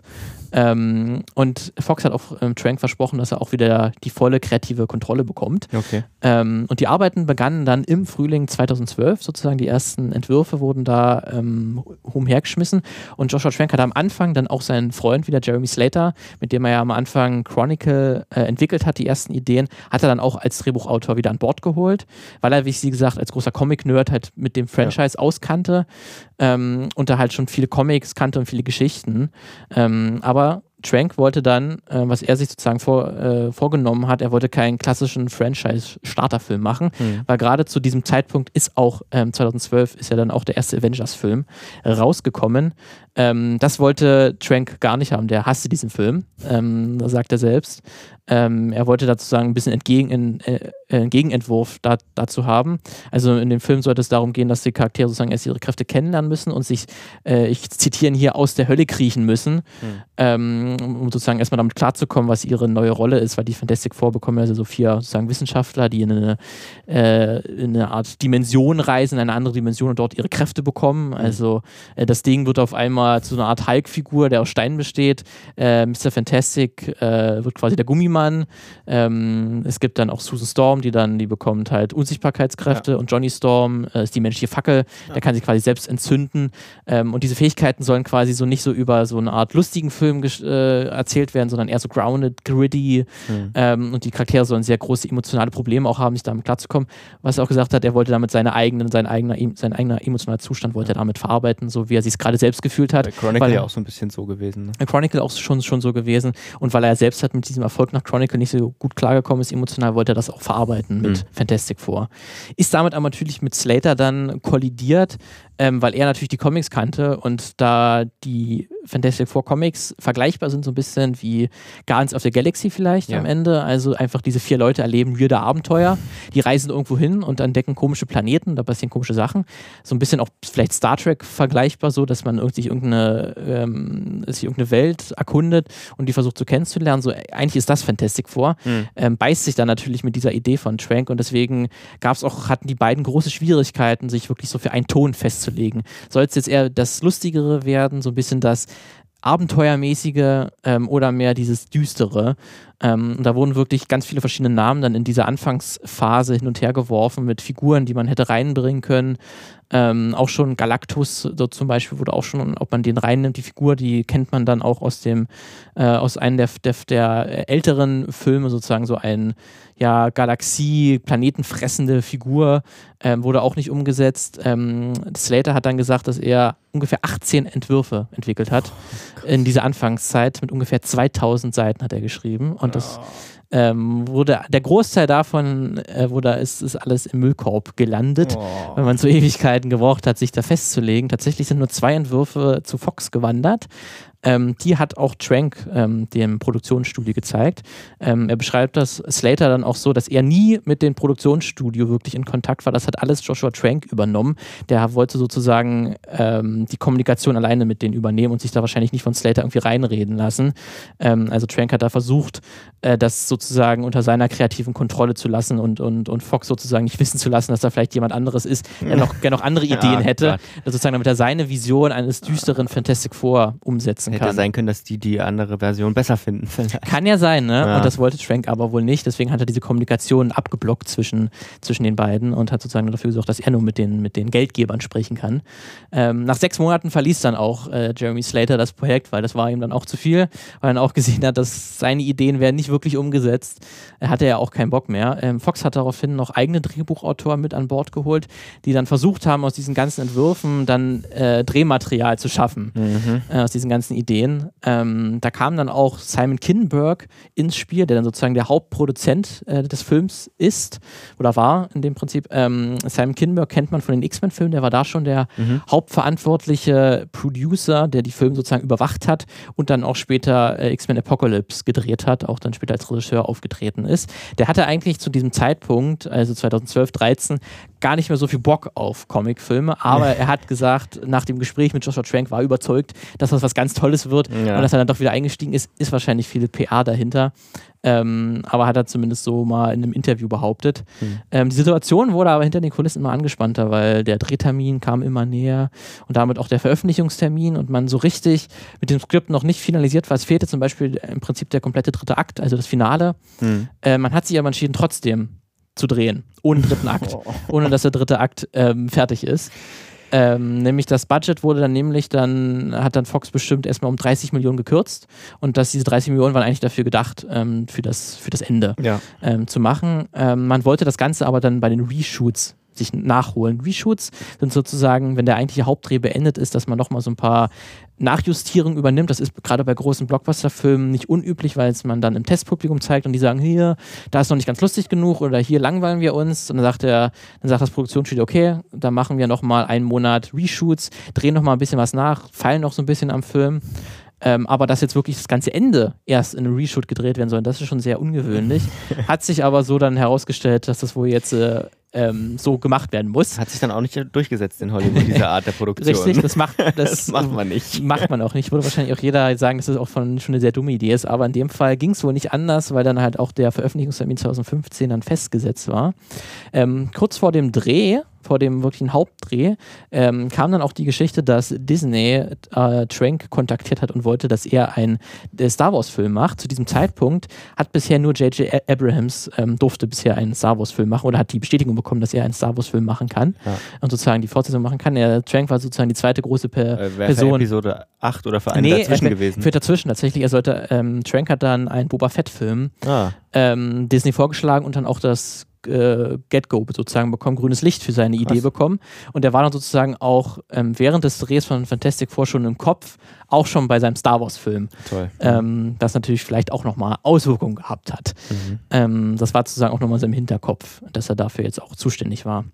B: Ähm, und Fox hat auch ähm, Trank versprochen, dass er auch wieder die volle kreative Kontrolle bekommt.
A: Okay.
B: Ähm, und die Arbeiten begannen dann im Frühling 2012, sozusagen die ersten Entwürfe wurden da ähm, umhergeschmissen. Und Joshua Trank hat am Anfang dann auch seinen Freund wieder, Jeremy Slater, mit dem er ja am Anfang Chronicle äh, entwickelt hat, die ersten Ideen, hat er dann auch als Drehbuchautor wieder an Bord geholt, weil er, wie ich sie gesagt, als großer Comic-Nerd halt mit dem Franchise ja. auskannte ähm, und da halt schon viele Comics kannte und viele Geschichten. Ähm, aber Trank wollte dann, äh, was er sich sozusagen vor, äh, vorgenommen hat, er wollte keinen klassischen Franchise-Starterfilm machen, mhm. weil gerade zu diesem Zeitpunkt ist auch ähm, 2012 ist ja dann auch der erste Avengers-Film rausgekommen. Ähm, das wollte Trank gar nicht haben, der hasste diesen Film, ähm, sagt er selbst. Ähm, er wollte dazu sagen, ein bisschen entgegen, äh, äh, Gegenentwurf da, dazu haben. Also in dem Film sollte es darum gehen, dass die Charaktere sozusagen erst ihre Kräfte kennenlernen müssen und sich, äh, ich zitiere hier, aus der Hölle kriechen müssen, mhm. um sozusagen erstmal damit klarzukommen, was ihre neue Rolle ist, weil die Fantastic Four bekommen also so vier sozusagen Wissenschaftler, die in eine, äh, in eine Art Dimension reisen, in eine andere Dimension und dort ihre Kräfte bekommen. Mhm. Also äh, das Ding wird auf einmal zu einer Art Hulk-Figur, der aus Stein besteht. Äh, Mr. Fantastic wird quasi der Gummimann He-Man. Ähm, es gibt dann auch Susan Storm, die dann, die bekommt halt Unsichtbarkeitskräfte ja. und Johnny Storm äh, ist die menschliche Fackel, ja. der kann sich quasi selbst entzünden. Ähm, und diese Fähigkeiten sollen quasi so nicht so über so eine Art lustigen Film äh, erzählt werden, sondern eher so grounded, gritty. Mhm. Ähm, und die Charaktere sollen sehr große emotionale Probleme auch haben, sich damit klarzukommen. Was er auch gesagt hat, er wollte damit seine eigenen, sein eigener, sein eigener emotionaler Zustand wollte er damit verarbeiten, so wie er sich gerade selbst gefühlt hat. Bei
A: Chronicle ja auch so ein bisschen so gewesen.
B: Ne? Chronicle auch schon, schon so gewesen. Und weil er selbst hat mit diesem Erfolg nach Chronicle nicht so gut klargekommen ist, emotional wollte er das auch verarbeiten mit mhm. Fantastic Four. Ist damit aber natürlich mit Slater dann kollidiert, ähm, weil er natürlich die Comics kannte und da die Fantastic Four Comics vergleichbar sind, so ein bisschen wie Guardians of the Galaxy vielleicht ja. am Ende. Also einfach diese vier Leute erleben weirde Abenteuer. Die reisen irgendwo hin und entdecken komische Planeten, da passieren komische Sachen. So ein bisschen auch vielleicht Star Trek vergleichbar, so dass man sich irgendeine, ähm, sich irgendeine Welt erkundet und die versucht zu kennenzulernen. So eigentlich ist das Fantastic Four. Mhm. Ähm, beißt sich dann natürlich mit dieser Idee von Trank und deswegen gab es auch, hatten die beiden große Schwierigkeiten, sich wirklich so für einen Ton festzulegen. Soll es jetzt eher das Lustigere werden, so ein bisschen das abenteuermäßige ähm, oder mehr dieses düstere. Ähm, da wurden wirklich ganz viele verschiedene Namen dann in dieser Anfangsphase hin und her geworfen mit Figuren, die man hätte reinbringen können. Ähm, auch schon Galactus so zum Beispiel wurde auch schon, ob man den reinnimmt, die Figur, die kennt man dann auch aus dem, äh, aus einem der, der, der, älteren Filme sozusagen, so ein ja, Galaxie, planetenfressende Figur, ähm, wurde auch nicht umgesetzt. Ähm, Slater hat dann gesagt, dass er ungefähr 18 Entwürfe entwickelt hat oh, in dieser Anfangszeit. Mit ungefähr 2000 Seiten hat er geschrieben. Und das ähm, wurde der Großteil davon äh, wurde, ist, ist alles im Müllkorb gelandet, oh. weil man so Ewigkeiten gebraucht hat, sich da festzulegen. Tatsächlich sind nur zwei Entwürfe zu Fox gewandert. Ähm, die hat auch Trank ähm, dem Produktionsstudio gezeigt. Ähm, er beschreibt das Slater dann auch so, dass er nie mit dem Produktionsstudio wirklich in Kontakt war. Das hat alles Joshua Trank übernommen. Der wollte sozusagen ähm, die Kommunikation alleine mit denen übernehmen und sich da wahrscheinlich nicht von Slater irgendwie reinreden lassen. Ähm, also Trank hat da versucht, äh, das sozusagen unter seiner kreativen Kontrolle zu lassen und, und, und Fox sozusagen nicht wissen zu lassen, dass da vielleicht jemand anderes ist, der noch, der noch andere Ideen ja, hätte. Sozusagen, damit er seine Vision eines düsteren Fantastic Four umsetzen
A: Hätte
B: kann.
A: sein können, dass die die andere Version besser finden.
B: Kann ja sein, ne? Ja. Und das wollte Trank aber wohl nicht. Deswegen hat er diese Kommunikation abgeblockt zwischen, zwischen den beiden und hat sozusagen dafür gesorgt, dass er nur mit den, mit den Geldgebern sprechen kann. Ähm, nach sechs Monaten verließ dann auch äh, Jeremy Slater das Projekt, weil das war ihm dann auch zu viel, weil er dann auch gesehen hat, dass seine Ideen werden nicht wirklich umgesetzt. Er hatte ja auch keinen Bock mehr. Ähm, Fox hat daraufhin noch eigene Drehbuchautoren mit an Bord geholt, die dann versucht haben, aus diesen ganzen Entwürfen dann äh, Drehmaterial zu schaffen. Mhm. Äh, aus diesen ganzen Ideen. Ideen. Ähm, da kam dann auch Simon Kinberg ins Spiel, der dann sozusagen der Hauptproduzent äh, des Films ist oder war in dem Prinzip. Ähm, Simon Kinberg kennt man von den X-Men-Filmen, der war da schon der mhm. hauptverantwortliche Producer, der die Filme sozusagen überwacht hat und dann auch später äh, X-Men Apocalypse gedreht hat, auch dann später als Regisseur aufgetreten ist. Der hatte eigentlich zu diesem Zeitpunkt, also 2012, 13, gar nicht mehr so viel Bock auf Comicfilme, aber er hat gesagt, nach dem Gespräch mit Joshua Trank war überzeugt, dass das was ganz Tolles wird
A: Ja.
B: und dass er dann doch wieder eingestiegen ist, ist wahrscheinlich viel PR dahinter. Ähm, aber hat er zumindest so mal in einem Interview behauptet.
A: Hm.
B: Ähm, die Situation wurde aber hinter den Kulissen immer angespannter, weil der Drehtermin kam immer näher und damit auch der Veröffentlichungstermin und man so richtig mit dem Skript noch nicht finalisiert war. Es fehlte zum Beispiel im Prinzip der komplette dritte Akt, also das Finale.
A: Hm.
B: Äh, man hat sich aber entschieden, trotzdem zu drehen, ohne dritten Akt, ohne dass der dritte Akt ähm, fertig ist. Ähm, nämlich das Budget wurde dann nämlich dann, hat dann Fox bestimmt erstmal um 30 Millionen gekürzt und dass diese 30 Millionen waren eigentlich dafür gedacht, ähm, für, das, für das Ende
A: Ja.
B: ähm, zu machen. Ähm, man wollte das Ganze aber dann bei den Reshoots sich nachholen. Reshoots sind sozusagen, wenn der eigentliche Hauptdreh beendet ist, dass man nochmal so ein paar Nachjustierungen übernimmt. Das ist gerade bei großen Blockbuster-Filmen nicht unüblich, weil es man dann im Testpublikum zeigt und die sagen, hier, da ist noch nicht ganz lustig genug oder hier langweilen wir uns. Und dann sagt der, dann sagt das Produktionsstudio, okay, dann machen wir nochmal einen Monat Reshoots, drehen nochmal ein bisschen was nach, feilen noch so ein bisschen am Film. Ähm, aber dass jetzt wirklich das ganze Ende erst in einem Reshoot gedreht werden soll, das ist schon sehr ungewöhnlich. Hat sich aber so dann herausgestellt, dass das wohl jetzt äh, ähm, so gemacht werden muss.
A: Hat sich dann auch nicht durchgesetzt in Hollywood, diese Art der Produktion.
B: Richtig, das macht, das,
A: Das macht man nicht.
B: Macht man auch nicht. Würde wahrscheinlich auch jeder sagen, dass das auch von, schon eine sehr dumme Idee ist. Aber in dem Fall ging es wohl nicht anders, weil dann halt auch der Veröffentlichungstermin 2015 dann festgesetzt war. Ähm, kurz vor dem Dreh, vor dem wirklichen Hauptdreh, ähm, kam dann auch die Geschichte, dass Disney äh, Trank kontaktiert hat und wollte, dass er einen äh, Star Wars-Film macht. Zu diesem Zeitpunkt hat bisher nur J.J. Abrahams ähm, durfte bisher einen Star Wars-Film machen oder hat die Bestätigung bekommen, dass er einen Star Wars-Film machen kann
A: Ja.
B: und sozusagen die Fortsetzung machen kann. Er, Trank war sozusagen die zweite große per
A: Äh, Wäre für
B: Person.
A: Episode 8 oder für eine dazwischen
B: er-
A: gewesen.
B: Für dazwischen tatsächlich. Er sollte, ähm, Trank hat dann einen Boba Fett-Film
A: ah,
B: ähm, Disney vorgeschlagen und dann auch das äh, Get-Go sozusagen bekommen, grünes Licht für seine Idee
A: Was?
B: bekommen. Und der war dann sozusagen auch ähm, während des Drehs von Fantastic Four schon im Kopf, auch schon bei seinem Star Wars-Film, ähm, das natürlich vielleicht auch nochmal Auswirkungen gehabt hat.
A: Mhm.
B: Ähm, das war sozusagen auch nochmal in seinem Hinterkopf, dass er dafür jetzt auch zuständig war.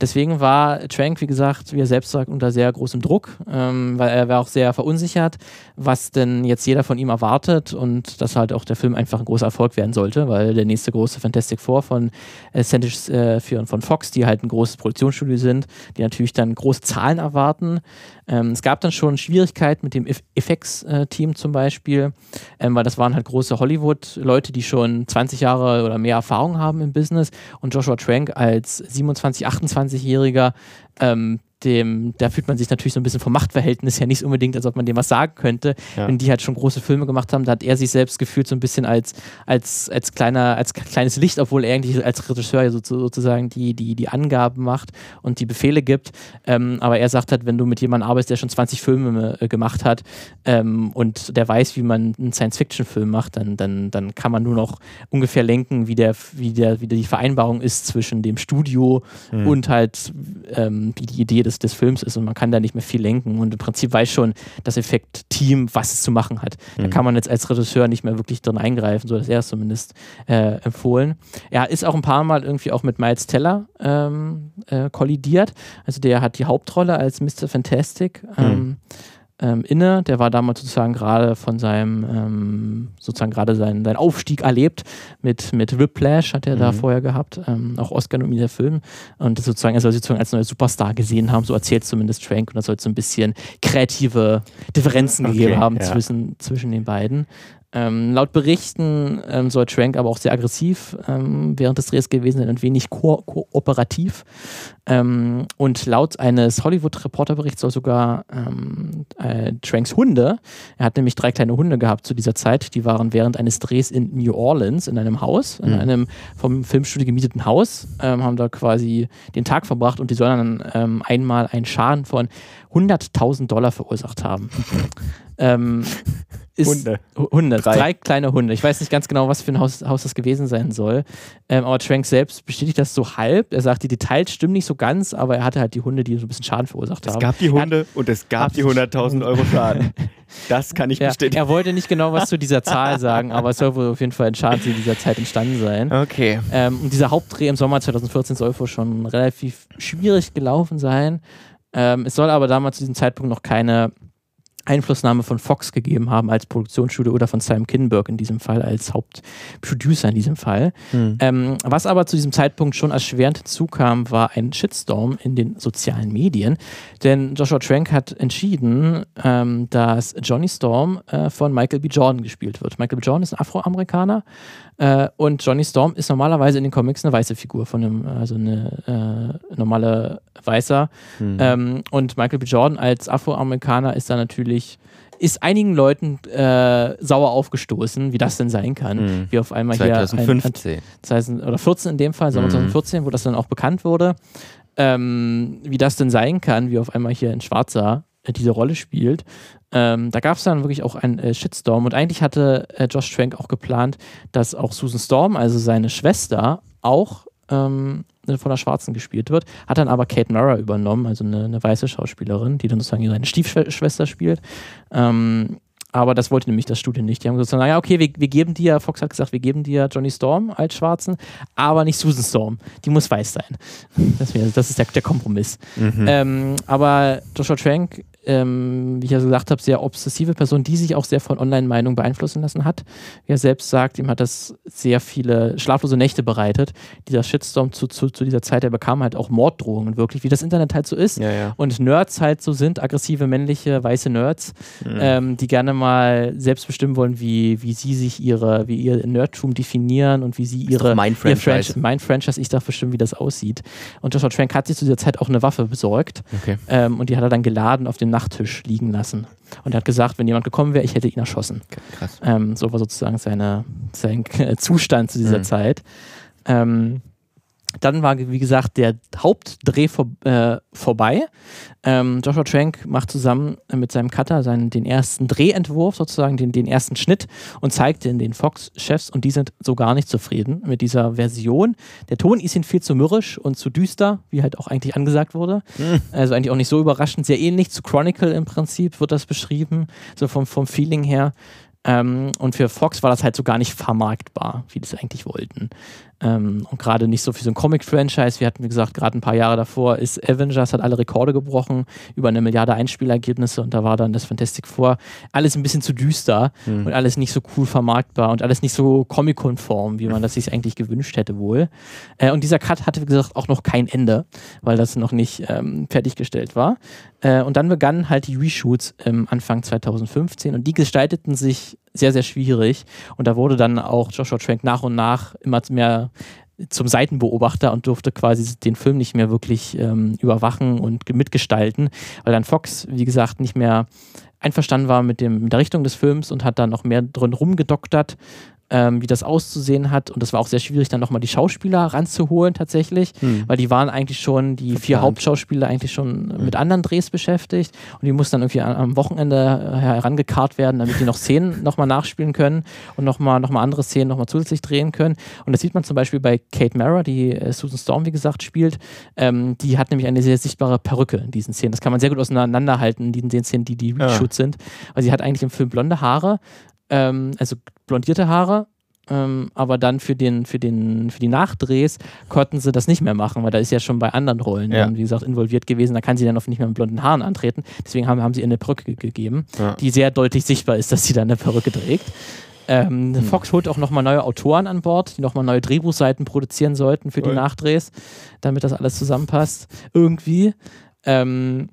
B: Deswegen war Trank, wie gesagt, wie er selbst sagt, unter sehr großem Druck, ähm, weil er war auch sehr verunsichert, was denn jetzt jeder von ihm erwartet und dass halt auch der Film einfach ein großer Erfolg werden sollte, weil der nächste große Fantastic Four von äh, Century äh, von Fox, die halt ein großes Produktionsstudio sind, die natürlich dann große Zahlen erwarten. Ähm, es gab dann schon Schwierigkeiten mit dem Effects-Team zum Beispiel, ähm, weil das waren halt große Hollywood-Leute, die schon 20 Jahre oder mehr Erfahrung haben im Business. Und Joshua Trank als 27, 28-Jähriger ähm, dem, da fühlt man sich natürlich so ein bisschen vom Machtverhältnis her nicht unbedingt, als ob man dem was sagen könnte.
A: Ja.
B: Wenn die halt schon große Filme gemacht haben, da hat er sich selbst gefühlt so ein bisschen als, als, als, kleiner, als kleines Licht, obwohl er eigentlich als Regisseur sozusagen die, die, die Angaben macht und die Befehle gibt. Ähm, aber er sagt halt, wenn du mit jemandem arbeitest, der schon 20 Filme äh, gemacht hat ähm, und der weiß, wie man einen Science-Fiction-Film macht, dann, dann, dann kann man nur noch ungefähr lenken, wie, der, wie, der, wie die Vereinbarung ist zwischen dem Studio
A: Mhm.
B: und halt ähm, wie die Idee des, des Films ist und man kann da nicht mehr viel lenken und im Prinzip weiß schon das Effekt-Team, was es zu machen hat. Da
A: Mhm.
B: kann man jetzt als Regisseur nicht mehr wirklich drin eingreifen, so dass er es zumindest äh, empfohlen. Er ist auch ein paar Mal irgendwie auch mit Miles Teller ähm, äh, kollidiert. Also der hat die Hauptrolle als Mr. Fantastic. Ähm, ähm, inne. Der war damals sozusagen gerade von seinem, ähm, sozusagen gerade seinen, seinen Aufstieg erlebt. Mit, mit Whiplash hat er da
A: Mhm.
B: vorher gehabt, ähm, auch Oscar-nominierter Film. Und das sozusagen, er soll sich sozusagen als neuer Superstar gesehen haben, so erzählt zumindest Trank. Und da soll es so ein bisschen kreative Differenzen
A: Okay,
B: gegeben haben
A: ja.
B: zwischen, zwischen den beiden. Ähm, laut Berichten ähm, soll Trank aber auch sehr aggressiv ähm, während des Drehs gewesen sein und wenig ko kooperativ. Ähm, und laut eines Hollywood-Reporterberichts soll sogar ähm, äh, Tranks Hunde, er hat nämlich drei kleine Hunde gehabt zu dieser Zeit, die waren während eines Drehs in New Orleans in einem Haus, in
A: Mhm.
B: einem vom Filmstudio gemieteten Haus, ähm, haben da quasi den Tag verbracht und die sollen dann einmal einen Schaden von 100.000 Dollar verursacht haben. ähm, ist
A: Hunde.
B: Hu- Hunde,
A: Drei.
B: drei. kleine Hunde. Ich weiß nicht ganz genau, was für ein Haus, Haus das gewesen sein soll. Ähm, aber Trank selbst bestätigt das so halb. Er sagt, die Details stimmen nicht so ganz, aber er hatte halt die Hunde, die so ein bisschen Schaden verursacht
A: Es
B: haben.
A: gab die Hunde und es gab die 100.000 Euro Schaden. Das kann ich
B: Ja,
A: bestätigen.
B: er wollte nicht genau was zu dieser Zahl sagen, aber es soll wohl auf jeden Fall ein Schaden zu dieser Zeit entstanden sein.
A: Okay.
B: Ähm, und dieser Hauptdreh im Sommer 2014 soll wohl schon relativ schwierig gelaufen sein. Ähm, es soll aber damals zu diesem Zeitpunkt noch keine Einflussnahme von Fox gegeben haben als Produktionsstudio oder von Sam Kinberg in diesem Fall als Hauptproducer in diesem Fall. Mhm. Ähm, was aber zu diesem Zeitpunkt schon erschwerend zukam, war ein Shitstorm in den sozialen Medien. Denn Joshua Trank hat entschieden, ähm, dass Johnny Storm äh, von Michael B. Jordan gespielt wird. Michael B. Jordan ist ein Afroamerikaner äh, und Johnny Storm ist normalerweise in den Comics eine weiße Figur von einem, also eine äh, normale Weißer. Mhm. Ähm, und Michael B. Jordan als Afroamerikaner ist da natürlich ist einigen Leuten äh, sauer aufgestoßen, wie das denn sein kann. Mhm. Wie auf einmal
A: 2015. hier.
B: 2015. oder 14 in dem Fall, mhm. 2014, wo das dann auch bekannt wurde. Ähm, wie das denn sein kann, wie auf einmal hier ein Schwarzer äh, diese Rolle spielt. Ähm, da gab es dann wirklich auch einen äh, Shitstorm und eigentlich hatte äh, Josh Trank auch geplant, dass auch Susan Storm, also seine Schwester, auch ähm, von der Schwarzen gespielt wird. Hat dann aber Kate Mara übernommen, also eine, eine weiße Schauspielerin, die dann sozusagen seine Stiefschwester spielt. Ähm, aber das wollte nämlich das Studio nicht. Die haben gesagt, naja, okay, wir, wir geben dir, Fox hat gesagt, wir geben dir Johnny Storm als Schwarzen, aber nicht Susan Storm. Die muss weiß sein. Das ist der, der Kompromiss. Mhm. Ähm, aber Joshua Trank ähm, wie ich ja gesagt habe, sehr obsessive Person, die sich auch sehr von Online-Meinungen beeinflussen lassen hat. Wie er selbst sagt, ihm hat das sehr viele schlaflose Nächte bereitet. Dieser Shitstorm zu, zu, zu dieser Zeit, der bekam halt auch Morddrohungen, wirklich, wie das Internet halt so ist.
A: Ja, ja.
B: Und Nerds halt so sind, aggressive, männliche, weiße Nerds, mhm. ähm, die gerne mal selbst bestimmen wollen, wie, wie sie sich ihre, wie ihr Nerdtum definieren und wie sie ihre
A: mein Franchise.
B: Ihr mein Franchise, ich darf bestimmen, wie das aussieht. Und Joshua Trank hat sich zu dieser Zeit auch eine Waffe besorgt.
A: Okay.
B: Ähm, und die hat er dann geladen auf den Nachttisch liegen lassen. Und er hat gesagt, wenn jemand gekommen wäre, ich hätte ihn erschossen.
A: Krass.
B: Ähm, so war sozusagen seine, sein Zustand zu dieser mhm. Zeit. Ähm, dann war, wie gesagt, der Hauptdreh vor, äh, vorbei. Ähm, Joshua Trank macht zusammen mit seinem Cutter seinen, den ersten Drehentwurf, sozusagen den, den ersten Schnitt und zeigt den den Fox-Chefs und die sind so gar nicht zufrieden mit dieser Version. Der Ton ist ihnen viel zu mürrisch und zu düster, wie halt auch eigentlich angesagt wurde. Mhm. Also eigentlich auch nicht so überraschend. Sehr ähnlich zu Chronicle im Prinzip wird das beschrieben, so vom, vom Feeling her. Ähm, und für Fox war das halt so gar nicht vermarktbar, wie die es eigentlich wollten. Ähm, und gerade nicht so für so ein Comic-Franchise. Wir hatten, wie gesagt, gerade ein paar Jahre davor ist Avengers, hat alle Rekorde gebrochen, über eine Milliarde Einspielergebnisse und da war dann das Fantastic Four alles ein bisschen zu düster mhm. und alles nicht so cool vermarktbar und alles nicht so comic-konform, wie man das sich eigentlich gewünscht hätte wohl. Äh, und dieser Cut hatte, wie gesagt, auch noch kein Ende, weil das noch nicht ähm, fertiggestellt war. Äh, und dann begannen halt die Reshoots ähm, Anfang 2015 und die gestalteten sich sehr, sehr schwierig. Und da wurde dann auch Joshua Trank nach und nach immer mehr zum Seitenbeobachter und durfte quasi den Film nicht mehr wirklich ähm, überwachen und mitgestalten, weil dann Fox, wie gesagt, nicht mehr einverstanden war mit, dem, mit der Richtung des Films und hat dann noch mehr drin rumgedoktert ähm, wie das auszusehen hat. Und das war auch sehr schwierig, dann nochmal die Schauspieler ranzuholen tatsächlich, hm. weil die waren eigentlich schon, die Verplant. vier Hauptschauspieler eigentlich schon hm. mit anderen Drehs beschäftigt und die mussten dann irgendwie am Wochenende herangekarrt werden, damit die noch Szenen nochmal nachspielen können und nochmal noch mal andere Szenen nochmal zusätzlich drehen können. Und das sieht man zum Beispiel bei Kate Mara, die äh, Susan Storm, wie gesagt, spielt. Ähm, die hat nämlich eine sehr sichtbare Perücke in diesen Szenen. Das kann man sehr gut auseinanderhalten in den Szenen, die die Reshoots ja. sind. Weil sie hat eigentlich im Film blonde Haare, ähm, also blondierte Haare. Ähm, aber dann für, den, für, den, für die Nachdrehs konnten sie das nicht mehr machen, weil da ist ja schon bei anderen Rollen, ja. dann, wie gesagt, involviert gewesen. Da kann sie dann auch nicht mehr mit blonden Haaren antreten. Deswegen haben, haben sie ihr eine Perücke gegeben, ja. die sehr deutlich sichtbar ist, dass sie da eine Perücke trägt. Ähm, hm. Fox holt auch nochmal neue Autoren an Bord, die nochmal neue Drehbuchseiten produzieren sollten für die Nachdrehs, damit das alles zusammenpasst. Irgendwie. Ähm,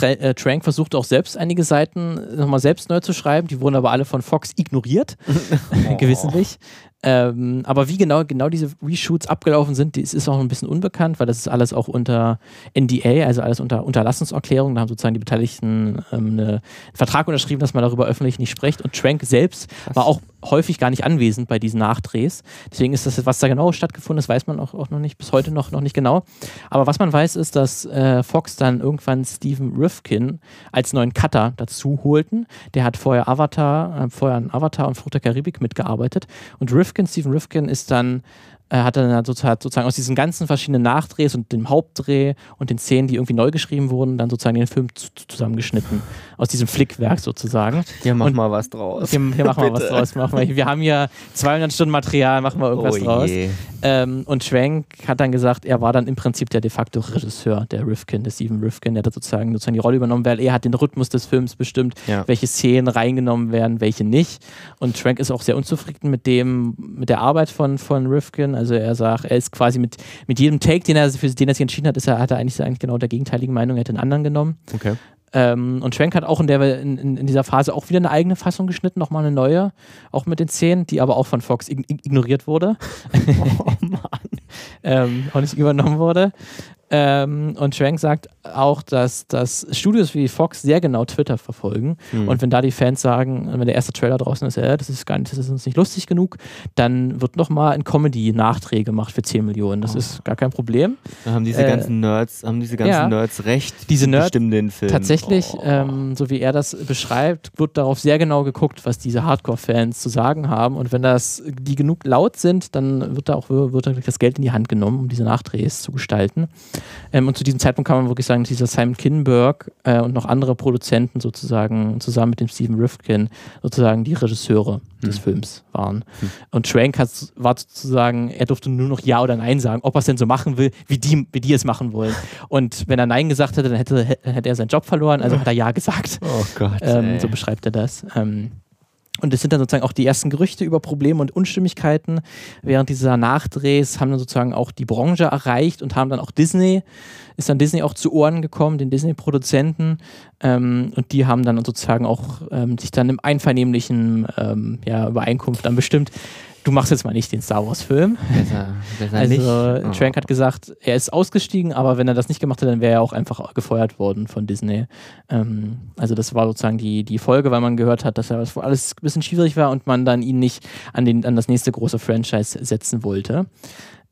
B: äh, Trank versuchte auch selbst einige Seiten nochmal selbst neu zu schreiben, die wurden aber alle von Fox ignoriert, oh. gewissentlich. Ähm, aber wie genau, genau diese Reshoots abgelaufen sind, das ist auch ein bisschen unbekannt, weil das ist alles auch unter NDA, also alles unter Unterlassungserklärung. Da haben sozusagen die Beteiligten ähm, einen Vertrag unterschrieben, dass man darüber öffentlich nicht spricht. Und Trank selbst Krass. war auch häufig gar nicht anwesend bei diesen Nachdrehs. Deswegen ist das, was da genau stattgefunden ist, weiß man auch, auch noch nicht, bis heute noch, noch nicht genau. Aber was man weiß, ist, dass äh, Fox dann irgendwann Stephen Rifkin als neuen Cutter dazu holten. Der hat vorher Avatar, äh, vorher an Avatar und Frucht der Karibik mitgearbeitet. Und Rifkin Rifkin, Stephen Rifkin ist dann hat dann sozusagen aus diesen ganzen verschiedenen Nachdrehs und dem Hauptdreh und den Szenen, die irgendwie neu geschrieben wurden, dann sozusagen den Film zusammengeschnitten. Aus diesem Flickwerk sozusagen.
A: Hier machen
B: wir
A: was draus.
B: Hier, hier machen wir was draus. Machen wir, wir haben hier 200 Stunden Material, machen wir irgendwas oh draus. Ähm, und Schwenk hat dann gesagt, er war dann im Prinzip der de facto Regisseur, der Rifkin, der Steven Rifkin, der hat sozusagen, sozusagen die Rolle übernommen, weil er hat den Rhythmus des Films bestimmt, ja. welche Szenen reingenommen werden, welche nicht. Und Schwenk ist auch sehr unzufrieden mit dem, mit der Arbeit von, von Rifkin. Also er sagt, er ist quasi mit, mit jedem Take, den er, für den er sich entschieden hat, ist er, hat er eigentlich, eigentlich genau der gegenteiligen Meinung, er hätte einen anderen genommen.
A: Okay.
B: Ähm, und Schwenk hat auch in, der, in, in, dieser Phase auch wieder eine eigene Fassung geschnitten, nochmal eine neue, auch mit den Szenen, die aber auch von Fox ignoriert wurde. Oh Mann. ähm, auch nicht übernommen wurde. Ähm, und Schwenk sagt auch, dass, dass Studios wie Fox sehr genau Twitter verfolgen. Mhm. Und wenn da die Fans sagen, wenn der erste Trailer draußen ist, äh, das ist gar nicht, das ist uns nicht lustig genug, dann wird nochmal ein Comedy-Nachdreh gemacht für 10 Millionen. Das oh. ist gar kein Problem.
A: Da haben diese äh, ganzen Nerds, haben diese ganzen ja, Nerds recht,
B: diese Nerds bestimmen den Film. Tatsächlich, oh. ähm, so wie er das beschreibt, wird darauf sehr genau geguckt, was diese Hardcore-Fans zu sagen haben. Und wenn das die genug laut sind, dann wird da auch wird das Geld in die Hand genommen, um diese Nachdrehs zu gestalten. Ähm, und zu diesem Zeitpunkt kann man wirklich sagen, dass dieser Simon Kinberg äh, und noch andere Produzenten sozusagen zusammen mit dem Steven Rifkin sozusagen die Regisseure hm. des Films waren. Hm. Und Schwenk hat, war sozusagen, er durfte nur noch Ja oder Nein sagen, ob er es denn so machen will, wie die, wie die es machen wollen. Und wenn er Nein gesagt hätte, dann hätte, hätte er seinen Job verloren, also hat er Ja gesagt.
A: Oh Gott.
B: Ähm, so beschreibt er das. Ähm, und es sind dann sozusagen auch die ersten Gerüchte über Probleme und Unstimmigkeiten. Während dieser Nachdrehs haben dann sozusagen auch die Branche erreicht und haben dann auch Disney, ist dann Disney auch zu Ohren gekommen, den Disney-Produzenten. Ähm, und die haben dann sozusagen auch ähm, sich dann im einvernehmlichen ähm, ja, Übereinkunft dann bestimmt, du machst jetzt mal nicht den Star Wars-Film. Also oh. Trank hat gesagt, er ist ausgestiegen, aber wenn er das nicht gemacht hätte, dann wäre er auch einfach gefeuert worden von Disney. Ähm, also das war sozusagen die, die Folge, weil man gehört hat, dass er alles ein bisschen schwierig war und man dann ihn nicht an, den, an das nächste große Franchise setzen wollte.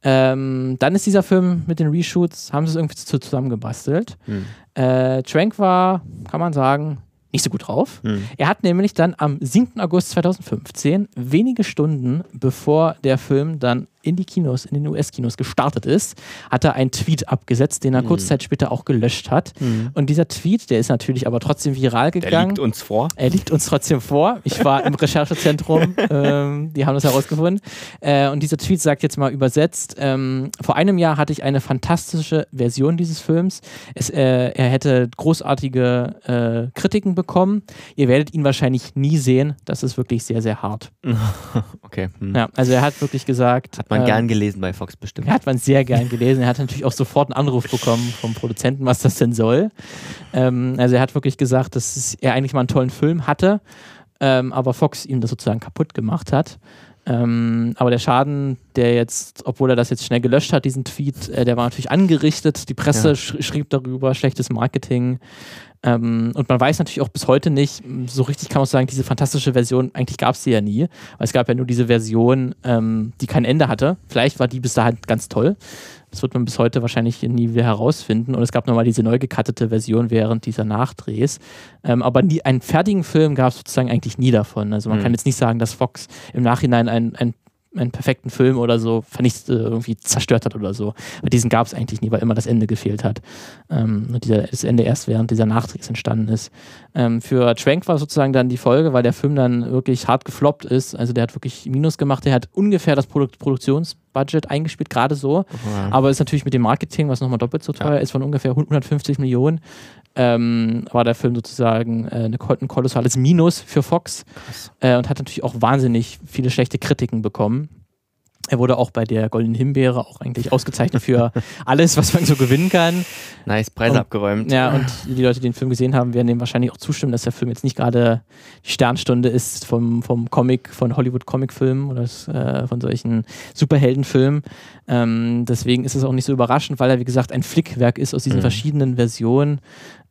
B: Ähm, dann ist dieser Film mit den Reshoots, haben sie es irgendwie zusammengebastelt. Hm. Äh, Trank war, kann man sagen, nicht so gut drauf. Hm. Er hat nämlich dann am 7. August 2015, wenige Stunden bevor der Film dann in die Kinos, in den US-Kinos gestartet ist, hat er einen Tweet abgesetzt, den er mhm. kurze Zeit später auch gelöscht hat. Mhm. Und dieser Tweet, der ist natürlich aber trotzdem viral gegangen. Er
A: liegt uns vor.
B: Er liegt uns trotzdem vor. Ich war im Recherchezentrum, ähm, die haben das herausgefunden. Äh, und dieser Tweet sagt jetzt mal übersetzt, ähm, vor einem Jahr hatte ich eine fantastische Version dieses Films. Es, äh, er hätte großartige äh, Kritiken bekommen. Ihr werdet ihn wahrscheinlich nie sehen. Das ist wirklich sehr, sehr hart.
A: okay.
B: Hm. Ja, also er hat wirklich gesagt,
A: hat man ähm, gern gelesen bei Fox bestimmt.
B: Hat man sehr gern gelesen. Er hat natürlich auch sofort einen Anruf bekommen vom Produzenten, was das denn soll. Ähm, also er hat wirklich gesagt, dass er eigentlich mal einen tollen Film hatte, ähm, aber Fox ihm das sozusagen kaputt gemacht hat. Ähm, aber der Schaden, der jetzt, obwohl er das jetzt schnell gelöscht hat, diesen Tweet, äh, der war natürlich angerichtet. Die Presse ja. sch schrieb darüber, schlechtes Marketing. Ähm, und man weiß natürlich auch bis heute nicht, so richtig kann man sagen, diese fantastische Version, eigentlich gab es die ja nie, weil es gab ja nur diese Version, ähm, die kein Ende hatte. Vielleicht war die bis dahin ganz toll. Das wird man bis heute wahrscheinlich nie wieder herausfinden. Und es gab nochmal diese neu gekattete Version während dieser Nachdrehs. Ähm, aber nie, einen fertigen Film gab es sozusagen eigentlich nie davon. Also man mhm. kann jetzt nicht sagen, dass Fox im Nachhinein ein, ein einen perfekten Film oder so vernichtet, äh, irgendwie zerstört hat oder so. Aber diesen gab es eigentlich nie, weil immer das Ende gefehlt hat. Ähm, und dieser, das Ende erst während dieser Nachdrehs entstanden ist. Ähm, für Trank war sozusagen dann die Folge, weil der Film dann wirklich hart gefloppt ist. Also der hat wirklich Minus gemacht. Der hat ungefähr das Produk Produktionsbudget eingespielt, gerade so. Ja. Aber ist natürlich mit dem Marketing, was nochmal doppelt so teuer ja. ist, von ungefähr 150 Millionen ähm, war der Film sozusagen äh, eine, ein kolossales Minus für Fox äh, und hat natürlich auch wahnsinnig viele schlechte Kritiken bekommen. Er wurde auch bei der Goldenen Himbeere auch eigentlich ausgezeichnet für alles, was man so gewinnen kann.
A: Nice, Preise
B: und,
A: abgeräumt.
B: Ja, und die Leute, die den Film gesehen haben, werden dem wahrscheinlich auch zustimmen, dass der Film jetzt nicht gerade die Sternstunde ist vom, vom Comic, von Hollywood-Comic-Filmen oder äh, von solchen Superheldenfilmen. Ähm, deswegen ist es auch nicht so überraschend, weil er, wie gesagt, ein Flickwerk ist aus diesen mhm. verschiedenen Versionen.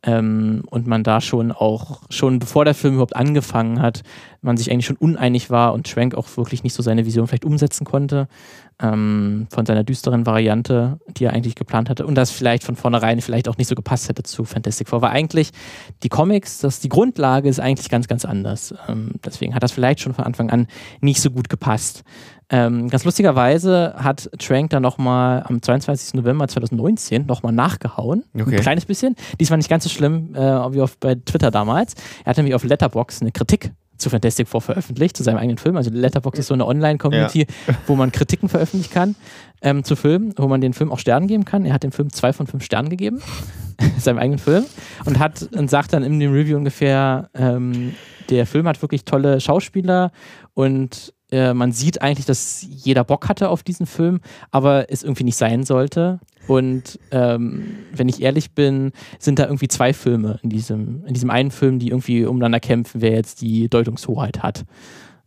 B: Ähm, und man da schon auch, schon bevor der Film überhaupt angefangen hat, man sich eigentlich schon uneinig war und Schwenk auch wirklich nicht so seine Vision vielleicht umsetzen konnte ähm, von seiner düsteren Variante, die er eigentlich geplant hatte und das vielleicht von vornherein vielleicht auch nicht so gepasst hätte zu Fantastic Four. Weil eigentlich die Comics, das, die Grundlage ist eigentlich ganz, ganz anders. Ähm, deswegen hat das vielleicht schon von Anfang an nicht so gut gepasst. Ähm, ganz lustigerweise hat Trank dann nochmal am 22. November 2019 nochmal nachgehauen.
A: Okay.
B: Ein kleines bisschen. Diesmal nicht ganz so schlimm äh, wie auf, bei Twitter damals. Er hat nämlich auf Letterbox eine Kritik zu Fantastic Four veröffentlicht, zu seinem eigenen Film. Also Letterbox ist so eine Online-Community, wo man Kritiken veröffentlichen kann ähm, zu Filmen, wo man den Film auch Sternen geben kann. Er hat dem Film zwei von fünf Sternen gegeben, seinem eigenen Film, und hat und sagt dann in dem Review ungefähr, ähm, der Film hat wirklich tolle Schauspieler und äh, man sieht eigentlich, dass jeder Bock hatte auf diesen Film, aber es irgendwie nicht sein sollte. Und ähm, wenn ich ehrlich bin, sind da irgendwie zwei Filme in diesem, in diesem einen Film, die irgendwie umeinander kämpfen, wer jetzt die Deutungshoheit hat.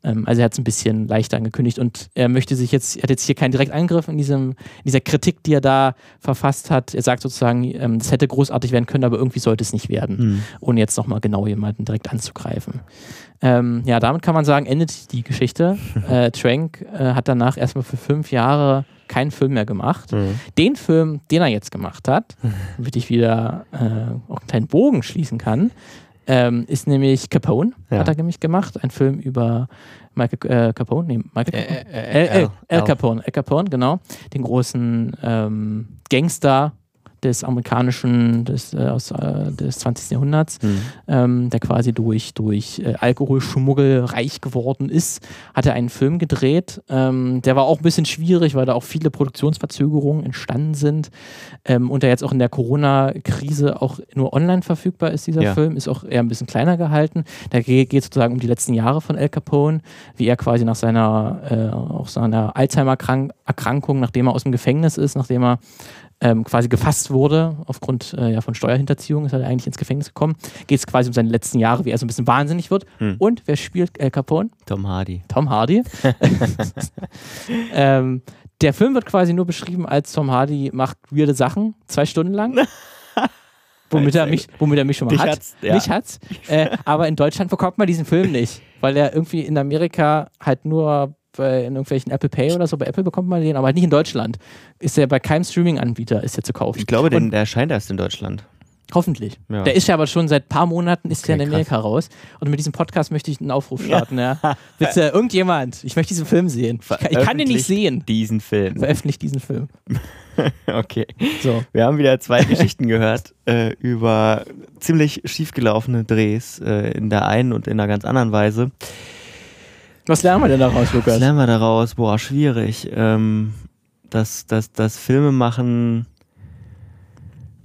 B: Ähm, also er hat es ein bisschen leichter angekündigt und er möchte sich jetzt, er hat jetzt hier keinen direkten Angriff in, diesem, in dieser Kritik, die er da verfasst hat. Er sagt sozusagen, ähm, das hätte großartig werden können, aber irgendwie sollte es nicht werden,
A: Hm.
B: ohne jetzt nochmal genau jemanden direkt anzugreifen. Ähm, ja, damit kann man sagen, endet die Geschichte. äh, Trank äh, hat danach erstmal für fünf Jahre keinen Film mehr gemacht.
A: Mhm.
B: Den Film, den er jetzt gemacht hat, damit ich wieder äh, auch einen kleinen Bogen schließen kann, ähm, ist nämlich Capone,
A: Ja.
B: hat er nämlich gemacht. Ein Film über Michael äh, Capone, nee, Michael Capone.
A: Äh,
B: El, El, El
A: Al.
B: Capone, El Capone, genau. Den großen ähm, Gangster des amerikanischen, des, äh, aus, äh, des 20. Jahrhunderts,
A: Hm.
B: ähm, der quasi durch, durch äh, Alkoholschmuggel reich geworden ist, hat er einen Film gedreht. Ähm, der war auch ein bisschen schwierig, weil da auch viele Produktionsverzögerungen entstanden sind ähm, und der jetzt auch in der Corona-Krise auch nur online verfügbar ist, dieser
A: Ja.
B: Film, ist auch eher ein bisschen kleiner gehalten. Da geht es sozusagen um die letzten Jahre von El Capone, wie er quasi nach seiner, äh, auch seiner Alzheimer-Erkrankung, nachdem er aus dem Gefängnis ist, nachdem er ähm, quasi gefasst wurde, aufgrund äh, ja, von Steuerhinterziehung, ist er eigentlich ins Gefängnis gekommen. Geht es quasi um seine letzten Jahre, wie er so ein bisschen wahnsinnig wird.
A: Hm.
B: Und wer spielt El Capone?
A: Tom Hardy.
B: Tom Hardy. ähm, der Film wird quasi nur beschrieben als Tom Hardy macht weirde Sachen, zwei Stunden lang. womit, er mich, womit er mich schon mal
A: Dich
B: hat.
A: hat's, ja.
B: Mich hat's. Äh, aber in Deutschland bekommt man diesen Film nicht, weil er irgendwie in Amerika halt nur bei in irgendwelchen Apple Pay oder so, bei Apple bekommt man den, aber halt nicht in Deutschland. Ist er bei keinem Streaming-Anbieter ist er zu kaufen.
A: Ich glaube, den, der erscheint erst in Deutschland.
B: Hoffentlich.
A: Ja.
B: Der ist ja aber schon seit ein paar Monaten ist der
A: Okay,
B: in Amerika raus. Und mit diesem Podcast möchte ich einen Aufruf starten. Ja. Bitte, irgendjemand, ich möchte diesen Film sehen. Ich kann, ich kann den nicht sehen.
A: Diesen Film.
B: Veröffentlicht diesen Film.
A: Okay.
B: So.
A: Wir haben wieder zwei Geschichten gehört äh, über ziemlich schiefgelaufene Drehs äh, in der einen und in der ganz anderen Weise.
B: Was lernen wir denn daraus,
A: Was
B: Lukas?
A: lernen wir daraus? Boah, schwierig. Ähm, dass, dass, dass Filme machen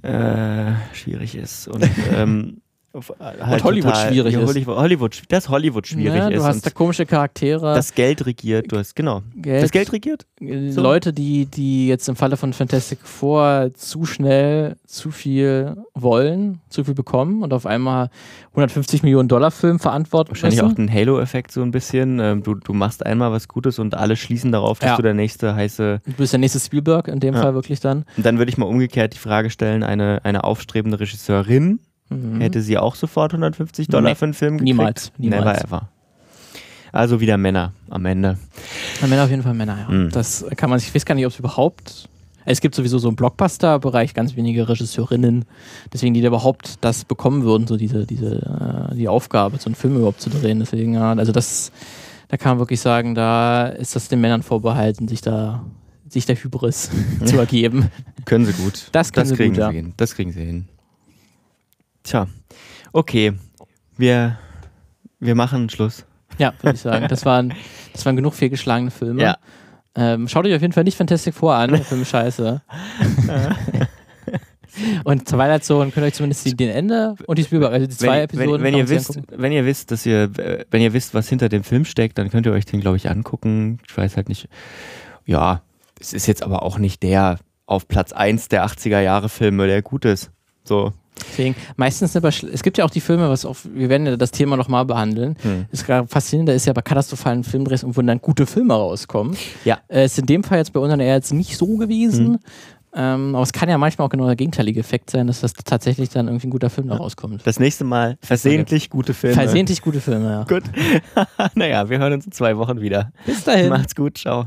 A: äh, schwierig ist. Und, ähm, auf- halt
B: Hollywood schwierig
A: ja,
B: ist.
A: Hollywood, dass Hollywood schwierig
B: Ja,
A: ist.
B: du hast
A: und
B: da komische Charaktere,
A: das Geld regiert. Du hast, genau.
B: Geld,
A: Das Geld regiert?
B: äh,
A: so.
B: Leute, die, die jetzt im Falle von Fantastic Four zu schnell zu viel wollen, zu viel bekommen und auf einmal 150 Millionen Dollar Film verantworten
A: Wahrscheinlich
B: müssen.
A: auch den Halo-Effekt so ein bisschen. Ähm, du, du machst einmal was Gutes und alle schließen darauf, dass
B: Ja.
A: du der nächste heiße.
B: Du bist der nächste Spielberg in dem. Fall wirklich dann.
A: Und dann würde ich mal umgekehrt die Frage stellen: eine, eine aufstrebende Regisseurin,
B: Mhm.
A: hätte sie auch sofort 150 Dollar
B: Nee,
A: für einen Film gekriegt?
B: niemals, niemals.
A: Never ever. Also wieder Männer am Ende.
B: Ja, Männer auf jeden Fall Männer, ja.
A: Mhm.
B: Das kann man sich, ich weiß gar nicht, ob es überhaupt. Es gibt sowieso so im Blockbuster-Bereich ganz wenige Regisseurinnen, deswegen die da überhaupt das bekommen würden, so diese, diese, äh, die Aufgabe, so einen Film überhaupt zu drehen. Deswegen, ja, also das, da kann man wirklich sagen, da ist das den Männern vorbehalten, sich da, sich der Hybris zu ergeben.
A: Können sie gut.
B: Das können sie
A: kriegen
B: gut, ja.
A: sie hin. Das kriegen sie hin. Tja, okay. Wir, wir machen Schluss.
B: Ja, würde ich sagen. Das waren, das waren genug fehlgeschlagene Filme.
A: Ja.
B: Ähm, schaut euch auf jeden Fall nicht Fantastic Four an, der Film ist scheiße. und Twilight Zone könnt ihr euch zumindest die, den Ende und die Spielberg, also die zwei
A: wenn,
B: Episoden.
A: wenn, wenn, ihr wisst,
B: angucken.
A: wenn ihr wisst, dass ihr, wenn ihr wisst, was hinter dem Film steckt, dann könnt ihr euch den, glaube ich, angucken. Ich weiß halt nicht. Ja, es ist jetzt aber auch nicht der auf Platz 1 der 80er Jahre Filme, der gut ist. So.
B: Deswegen, meistens aber, es gibt ja auch die Filme, was auch, wir werden ja das Thema nochmal behandeln.
A: Hm.
B: Das gerade faszinierende ist ja bei katastrophalen Filmdrehs, wo dann gute Filme rauskommen.
A: Ja.
B: Äh, ist in dem Fall jetzt bei uns eher jetzt nicht so gewesen. Ähm, aber es kann ja manchmal auch genau der gegenteilige Effekt sein, dass das tatsächlich dann irgendwie ein guter Film da rauskommt.
A: Das nächste Mal versehentlich gute Filme.
B: Versehentlich gute Filme, ja.
A: Gut. naja, wir hören uns in zwei Wochen wieder.
B: Bis dahin.
A: Macht's gut, ciao.